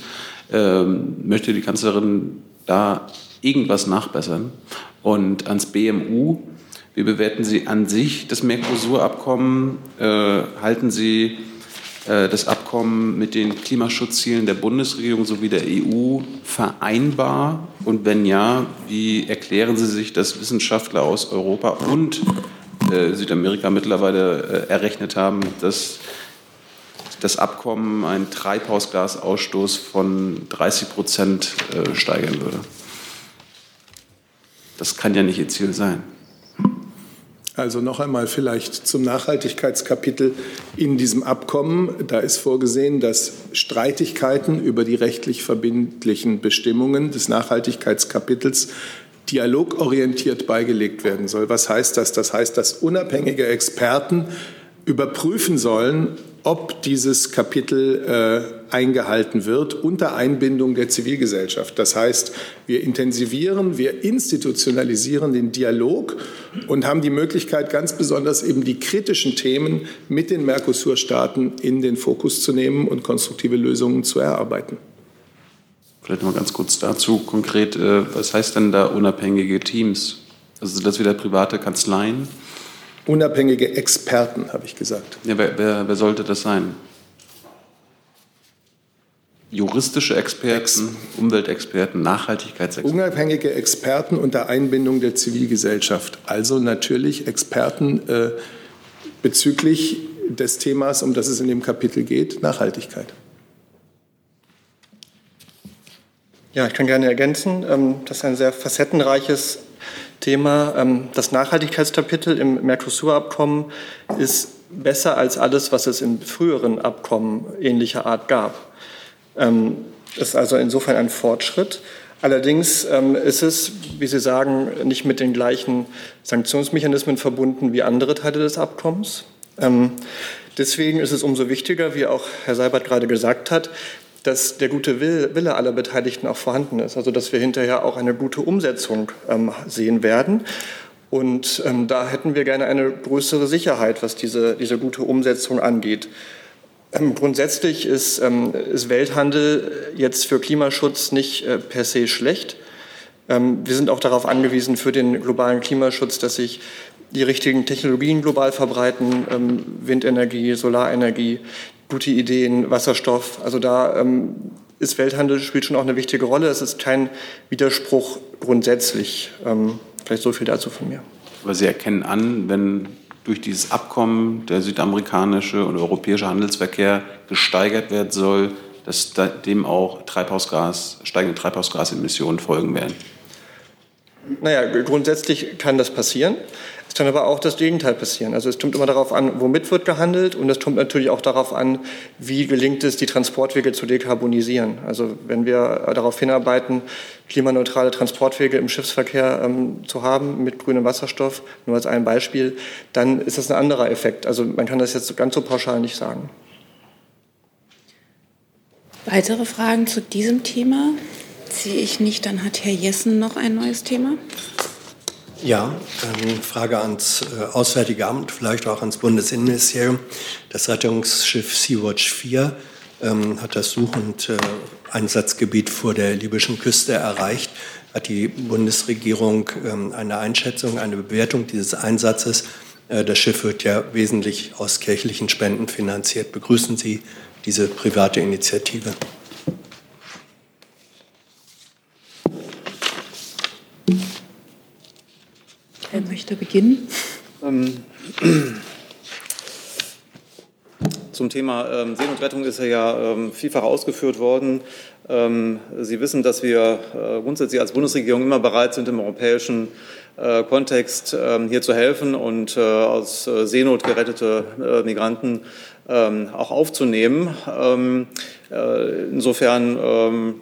Ähm, möchte die Kanzlerin da irgendwas nachbessern? Und ans BMU, wie bewerten Sie an sich das Mercosur-Abkommen? Äh, halten Sie das Abkommen mit den Klimaschutzzielen der Bundesregierung sowie der EU vereinbar? Und wenn ja, wie erklären Sie sich, dass Wissenschaftler aus Europa und äh, Südamerika mittlerweile äh, errechnet haben, dass das Abkommen einen Treibhausgasausstoß von 30 Prozent steigern würde? Das kann ja nicht Ihr Ziel sein. Also noch einmal vielleicht zum Nachhaltigkeitskapitel in diesem Abkommen. Da ist vorgesehen, dass Streitigkeiten über die rechtlich verbindlichen Bestimmungen des Nachhaltigkeitskapitels dialogorientiert beigelegt werden soll. Was heißt das? Das heißt, dass unabhängige Experten überprüfen sollen, ob dieses Kapitel äh, eingehalten wird unter Einbindung der Zivilgesellschaft. Das heißt, wir intensivieren, wir institutionalisieren den Dialog und haben die Möglichkeit, ganz besonders eben die kritischen Themen mit den Mercosur-Staaten in den Fokus zu nehmen und konstruktive Lösungen zu erarbeiten. Vielleicht noch mal ganz kurz dazu konkret, äh, was heißt denn da unabhängige Teams? Also sind das wieder private Kanzleien? Unabhängige Experten, habe ich gesagt. Ja, wer, wer, wer sollte das sein? Juristische Experten, Ex Umweltexperten, Nachhaltigkeitsexperten. Unabhängige Experten unter Einbindung der Zivilgesellschaft. Also natürlich Experten äh, bezüglich des Themas, um das es in dem Kapitel geht, Nachhaltigkeit. Ja, ich kann gerne ergänzen. Ähm, das ist ein sehr facettenreiches Thema. Ähm, das Nachhaltigkeitskapitel im Mercosur-Abkommen ist besser als alles, was es in früheren Abkommen ähnlicher Art gab. Das ähm, ist also insofern ein Fortschritt. Allerdings ähm, ist es, wie Sie sagen, nicht mit den gleichen Sanktionsmechanismen verbunden wie andere Teile des Abkommens. Deswegen ist es umso wichtiger, wie auch Herr Seibert gerade gesagt hat, dass der gute Wille aller Beteiligten auch vorhanden ist, also dass wir hinterher auch eine gute Umsetzung ähm, sehen werden. Und ähm, da hätten wir gerne eine größere Sicherheit, was diese, diese gute Umsetzung angeht. Ähm, grundsätzlich ist, ähm, ist, Welthandel jetzt für Klimaschutz nicht äh, per se schlecht. Ähm, wir sind auch darauf angewiesen für den globalen Klimaschutz, dass sich die richtigen Technologien global verbreiten, ähm, Windenergie, Solarenergie, gute Ideen, Wasserstoff. Also da ähm, ist Welthandel spielt schon auch eine wichtige Rolle. Es ist kein Widerspruch grundsätzlich. Ähm, vielleicht so viel dazu von mir. Aber Sie erkennen an, wenn durch dieses Abkommen der südamerikanische und europäische Handelsverkehr gesteigert werden soll, dass dem auch Treibhausgas, steigende Treibhausgasemissionen folgen werden. Naja, grundsätzlich kann das passieren kann aber auch das Gegenteil passieren. Also es kommt immer darauf an, womit wird gehandelt und es kommt natürlich auch darauf an, wie gelingt es, die Transportwege zu dekarbonisieren. Also wenn wir darauf hinarbeiten, klimaneutrale Transportwege im Schiffsverkehr ähm, zu haben mit grünem Wasserstoff, nur als ein Beispiel, dann ist das ein anderer Effekt. Also man kann das jetzt ganz so pauschal nicht sagen. Weitere Fragen zu diesem Thema sehe ich nicht. Dann hat Herr Jessen noch ein neues Thema. Ja, ähm, Frage ans äh, Auswärtige Amt, vielleicht auch ans Bundesinnenministerium. Das Rettungsschiff Sea-Watch 4 ähm, hat das Such- und äh, Einsatzgebiet vor der libyschen Küste erreicht. Hat die Bundesregierung ähm, eine Einschätzung, eine Bewertung dieses Einsatzes? Äh, das Schiff wird ja wesentlich aus kirchlichen Spenden finanziert. Begrüßen Sie diese private Initiative? Wer möchte beginnen? Ähm, zum Thema ähm, Seenotrettung ist ja ähm, vielfach ausgeführt worden. Ähm, Sie wissen, dass wir äh, grundsätzlich als Bundesregierung immer bereit sind, im europäischen äh, Kontext ähm, hier zu helfen und äh, aus äh, Seenot gerettete äh, Migranten ähm, auch aufzunehmen. Äh, insofern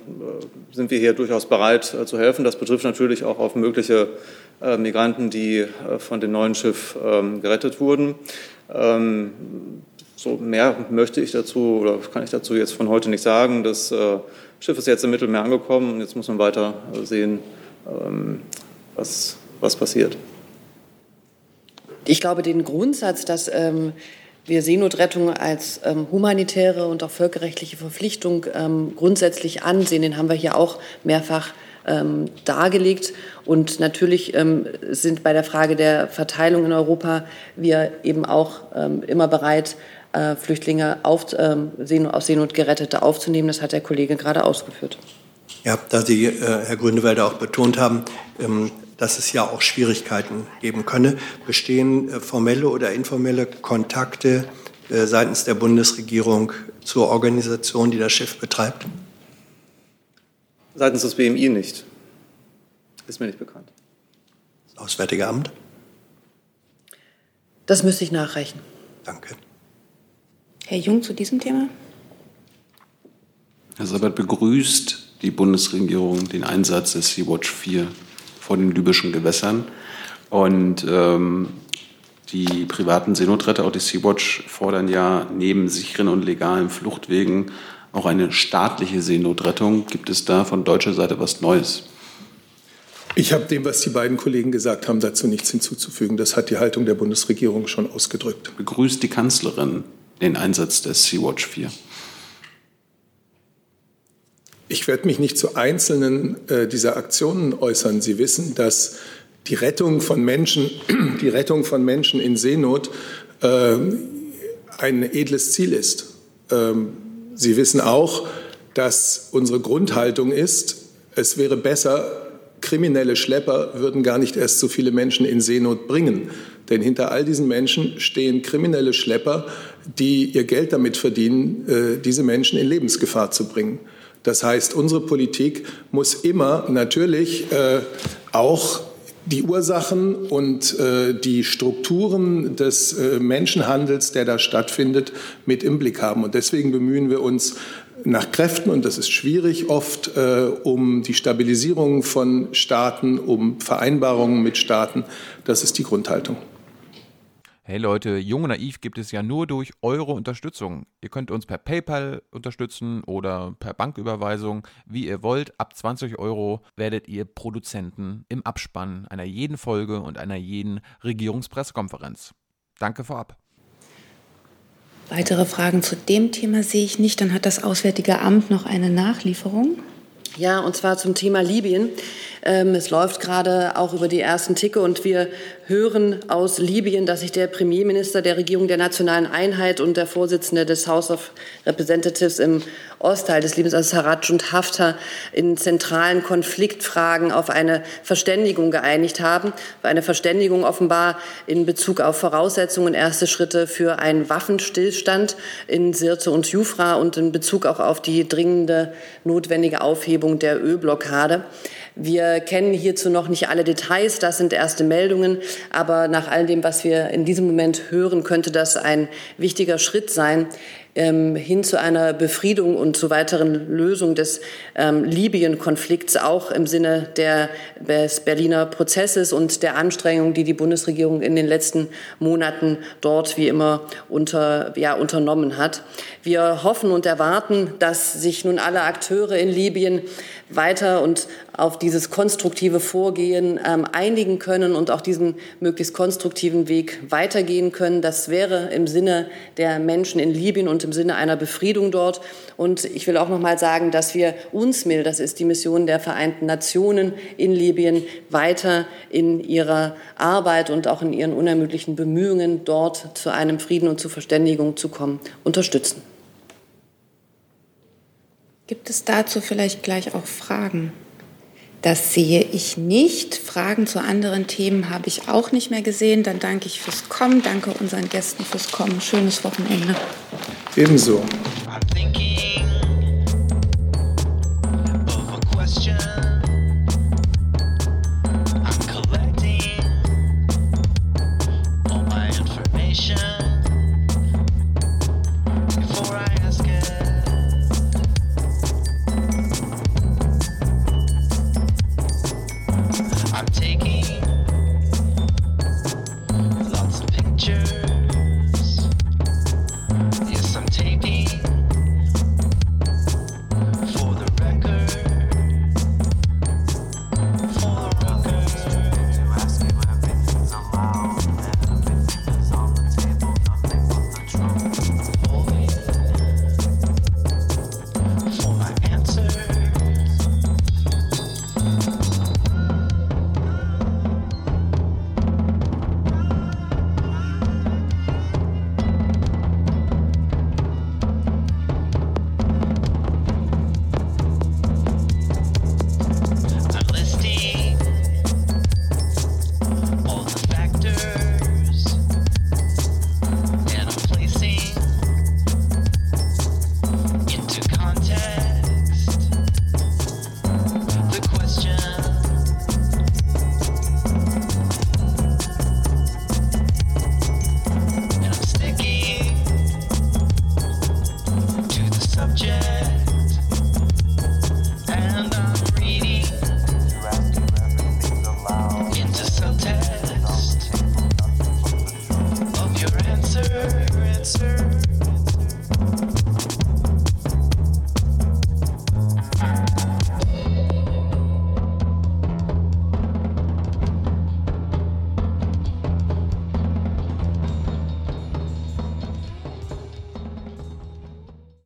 sind wir hier durchaus bereit zu helfen. Das betrifft natürlich auch auf mögliche äh, Migranten, die äh, von dem neuen Schiff ähm, gerettet wurden. Ähm, so mehr möchte ich dazu oder kann ich dazu jetzt von heute nicht sagen. Das äh, Schiff ist jetzt im Mittelmeer angekommen und jetzt muss man weiter sehen, ähm, was, was passiert. Ich glaube, den Grundsatz, dass ähm, wir Seenotrettung als ähm, humanitäre und auch völkerrechtliche Verpflichtung ähm, grundsätzlich ansehen, den haben wir hier auch mehrfach ähm, dargelegt. Und natürlich ähm, sind bei der Frage der Verteilung in Europa wir eben auch ähm, immer bereit, äh, Flüchtlinge auf, äh, aus Seenot gerettete aufzunehmen. Das hat der Kollege gerade ausgeführt. Ja, da Sie, äh, Herr Grünewälder, auch betont haben, ähm, dass es ja auch Schwierigkeiten geben könne, bestehen äh, formelle oder informelle Kontakte äh, seitens der Bundesregierung zur Organisation, die das Schiff betreibt? Seitens des BMI nicht. Ist mir nicht bekannt. Das Auswärtige Amt? Das müsste ich nachreichen. Danke. Herr Jung zu diesem Thema? Herr Sabat begrüßt die Bundesregierung den Einsatz des Sea-Watch 4 vor den libyschen Gewässern. Und ähm, die privaten Seenotretter, auch die Sea-Watch, fordern ja neben sicheren und legalen Fluchtwegen auch eine staatliche Seenotrettung. Gibt es da von deutscher Seite was Neues? Ich habe dem, was die beiden Kollegen gesagt haben, dazu nichts hinzuzufügen. Das hat die Haltung der Bundesregierung schon ausgedrückt. Begrüßt die Kanzlerin den Einsatz des Sea-Watch 4? Ich werde mich nicht zu einzelnen äh, dieser Aktionen äußern. Sie wissen, dass die Rettung von Menschen, die Rettung von Menschen in Seenot äh, ein edles Ziel ist. Ähm, Sie wissen auch, dass unsere Grundhaltung ist, es wäre besser, kriminelle Schlepper würden gar nicht erst so viele Menschen in Seenot bringen. Denn hinter all diesen Menschen stehen kriminelle Schlepper, die ihr Geld damit verdienen, äh, diese Menschen in Lebensgefahr zu bringen. Das heißt, unsere Politik muss immer natürlich äh, auch die Ursachen und äh, die Strukturen des äh, Menschenhandels, der da stattfindet, mit im Blick haben. Und deswegen bemühen wir uns nach Kräften, und das ist schwierig oft, äh, um die Stabilisierung von Staaten, um Vereinbarungen mit Staaten. Das ist die Grundhaltung. Hey Leute, Jung und Naiv gibt es ja nur durch eure Unterstützung. Ihr könnt uns per PayPal unterstützen oder per Banküberweisung, wie ihr wollt. Ab 20 Euro werdet ihr Produzenten im Abspann einer jeden Folge und einer jeden Regierungspressekonferenz. Danke vorab. Weitere Fragen zu dem Thema sehe ich nicht. Dann hat das Auswärtige Amt noch eine Nachlieferung. Ja, und zwar zum Thema Libyen. Ähm, es läuft gerade auch über die ersten Ticke und wir hören aus Libyen, dass sich der Premierminister der Regierung der nationalen Einheit und der Vorsitzende des House of Representatives im Ostteil des Libyens, also Sarraj und Haftar, in zentralen Konfliktfragen auf eine Verständigung geeinigt haben. Eine Verständigung offenbar in Bezug auf Voraussetzungen erste Schritte für einen Waffenstillstand in Sirte und Jufra und in Bezug auch auf die dringende notwendige Aufhebung der Ölblockade. Wir kennen hierzu noch nicht alle Details, das sind erste Meldungen, aber nach all dem, was wir in diesem Moment hören, könnte das ein wichtiger Schritt sein ähm, hin zu einer Befriedung und zu weiteren Lösung des ähm, Libyen-Konflikts, auch im Sinne der, des Berliner Prozesses und der Anstrengungen, die die Bundesregierung in den letzten Monaten dort wie immer unter, ja, unternommen hat. Wir hoffen und erwarten, dass sich nun alle Akteure in Libyen weiter und auf dieses konstruktive Vorgehen ähm, einigen können und auch diesen möglichst konstruktiven Weg weitergehen können. Das wäre im Sinne der Menschen in Libyen und im Sinne einer Befriedung dort. Und ich will auch noch mal sagen, dass wir UNSMIL, das ist die Mission der Vereinten Nationen in Libyen, weiter in ihrer Arbeit und auch in ihren unermüdlichen Bemühungen, dort zu einem Frieden und zu Verständigung zu kommen, unterstützen. Gibt es dazu vielleicht gleich auch Fragen? Das sehe ich nicht. Fragen zu anderen Themen habe ich auch nicht mehr gesehen. Dann danke ich fürs Kommen, danke unseren Gästen fürs Kommen. Schönes Wochenende. Ebenso.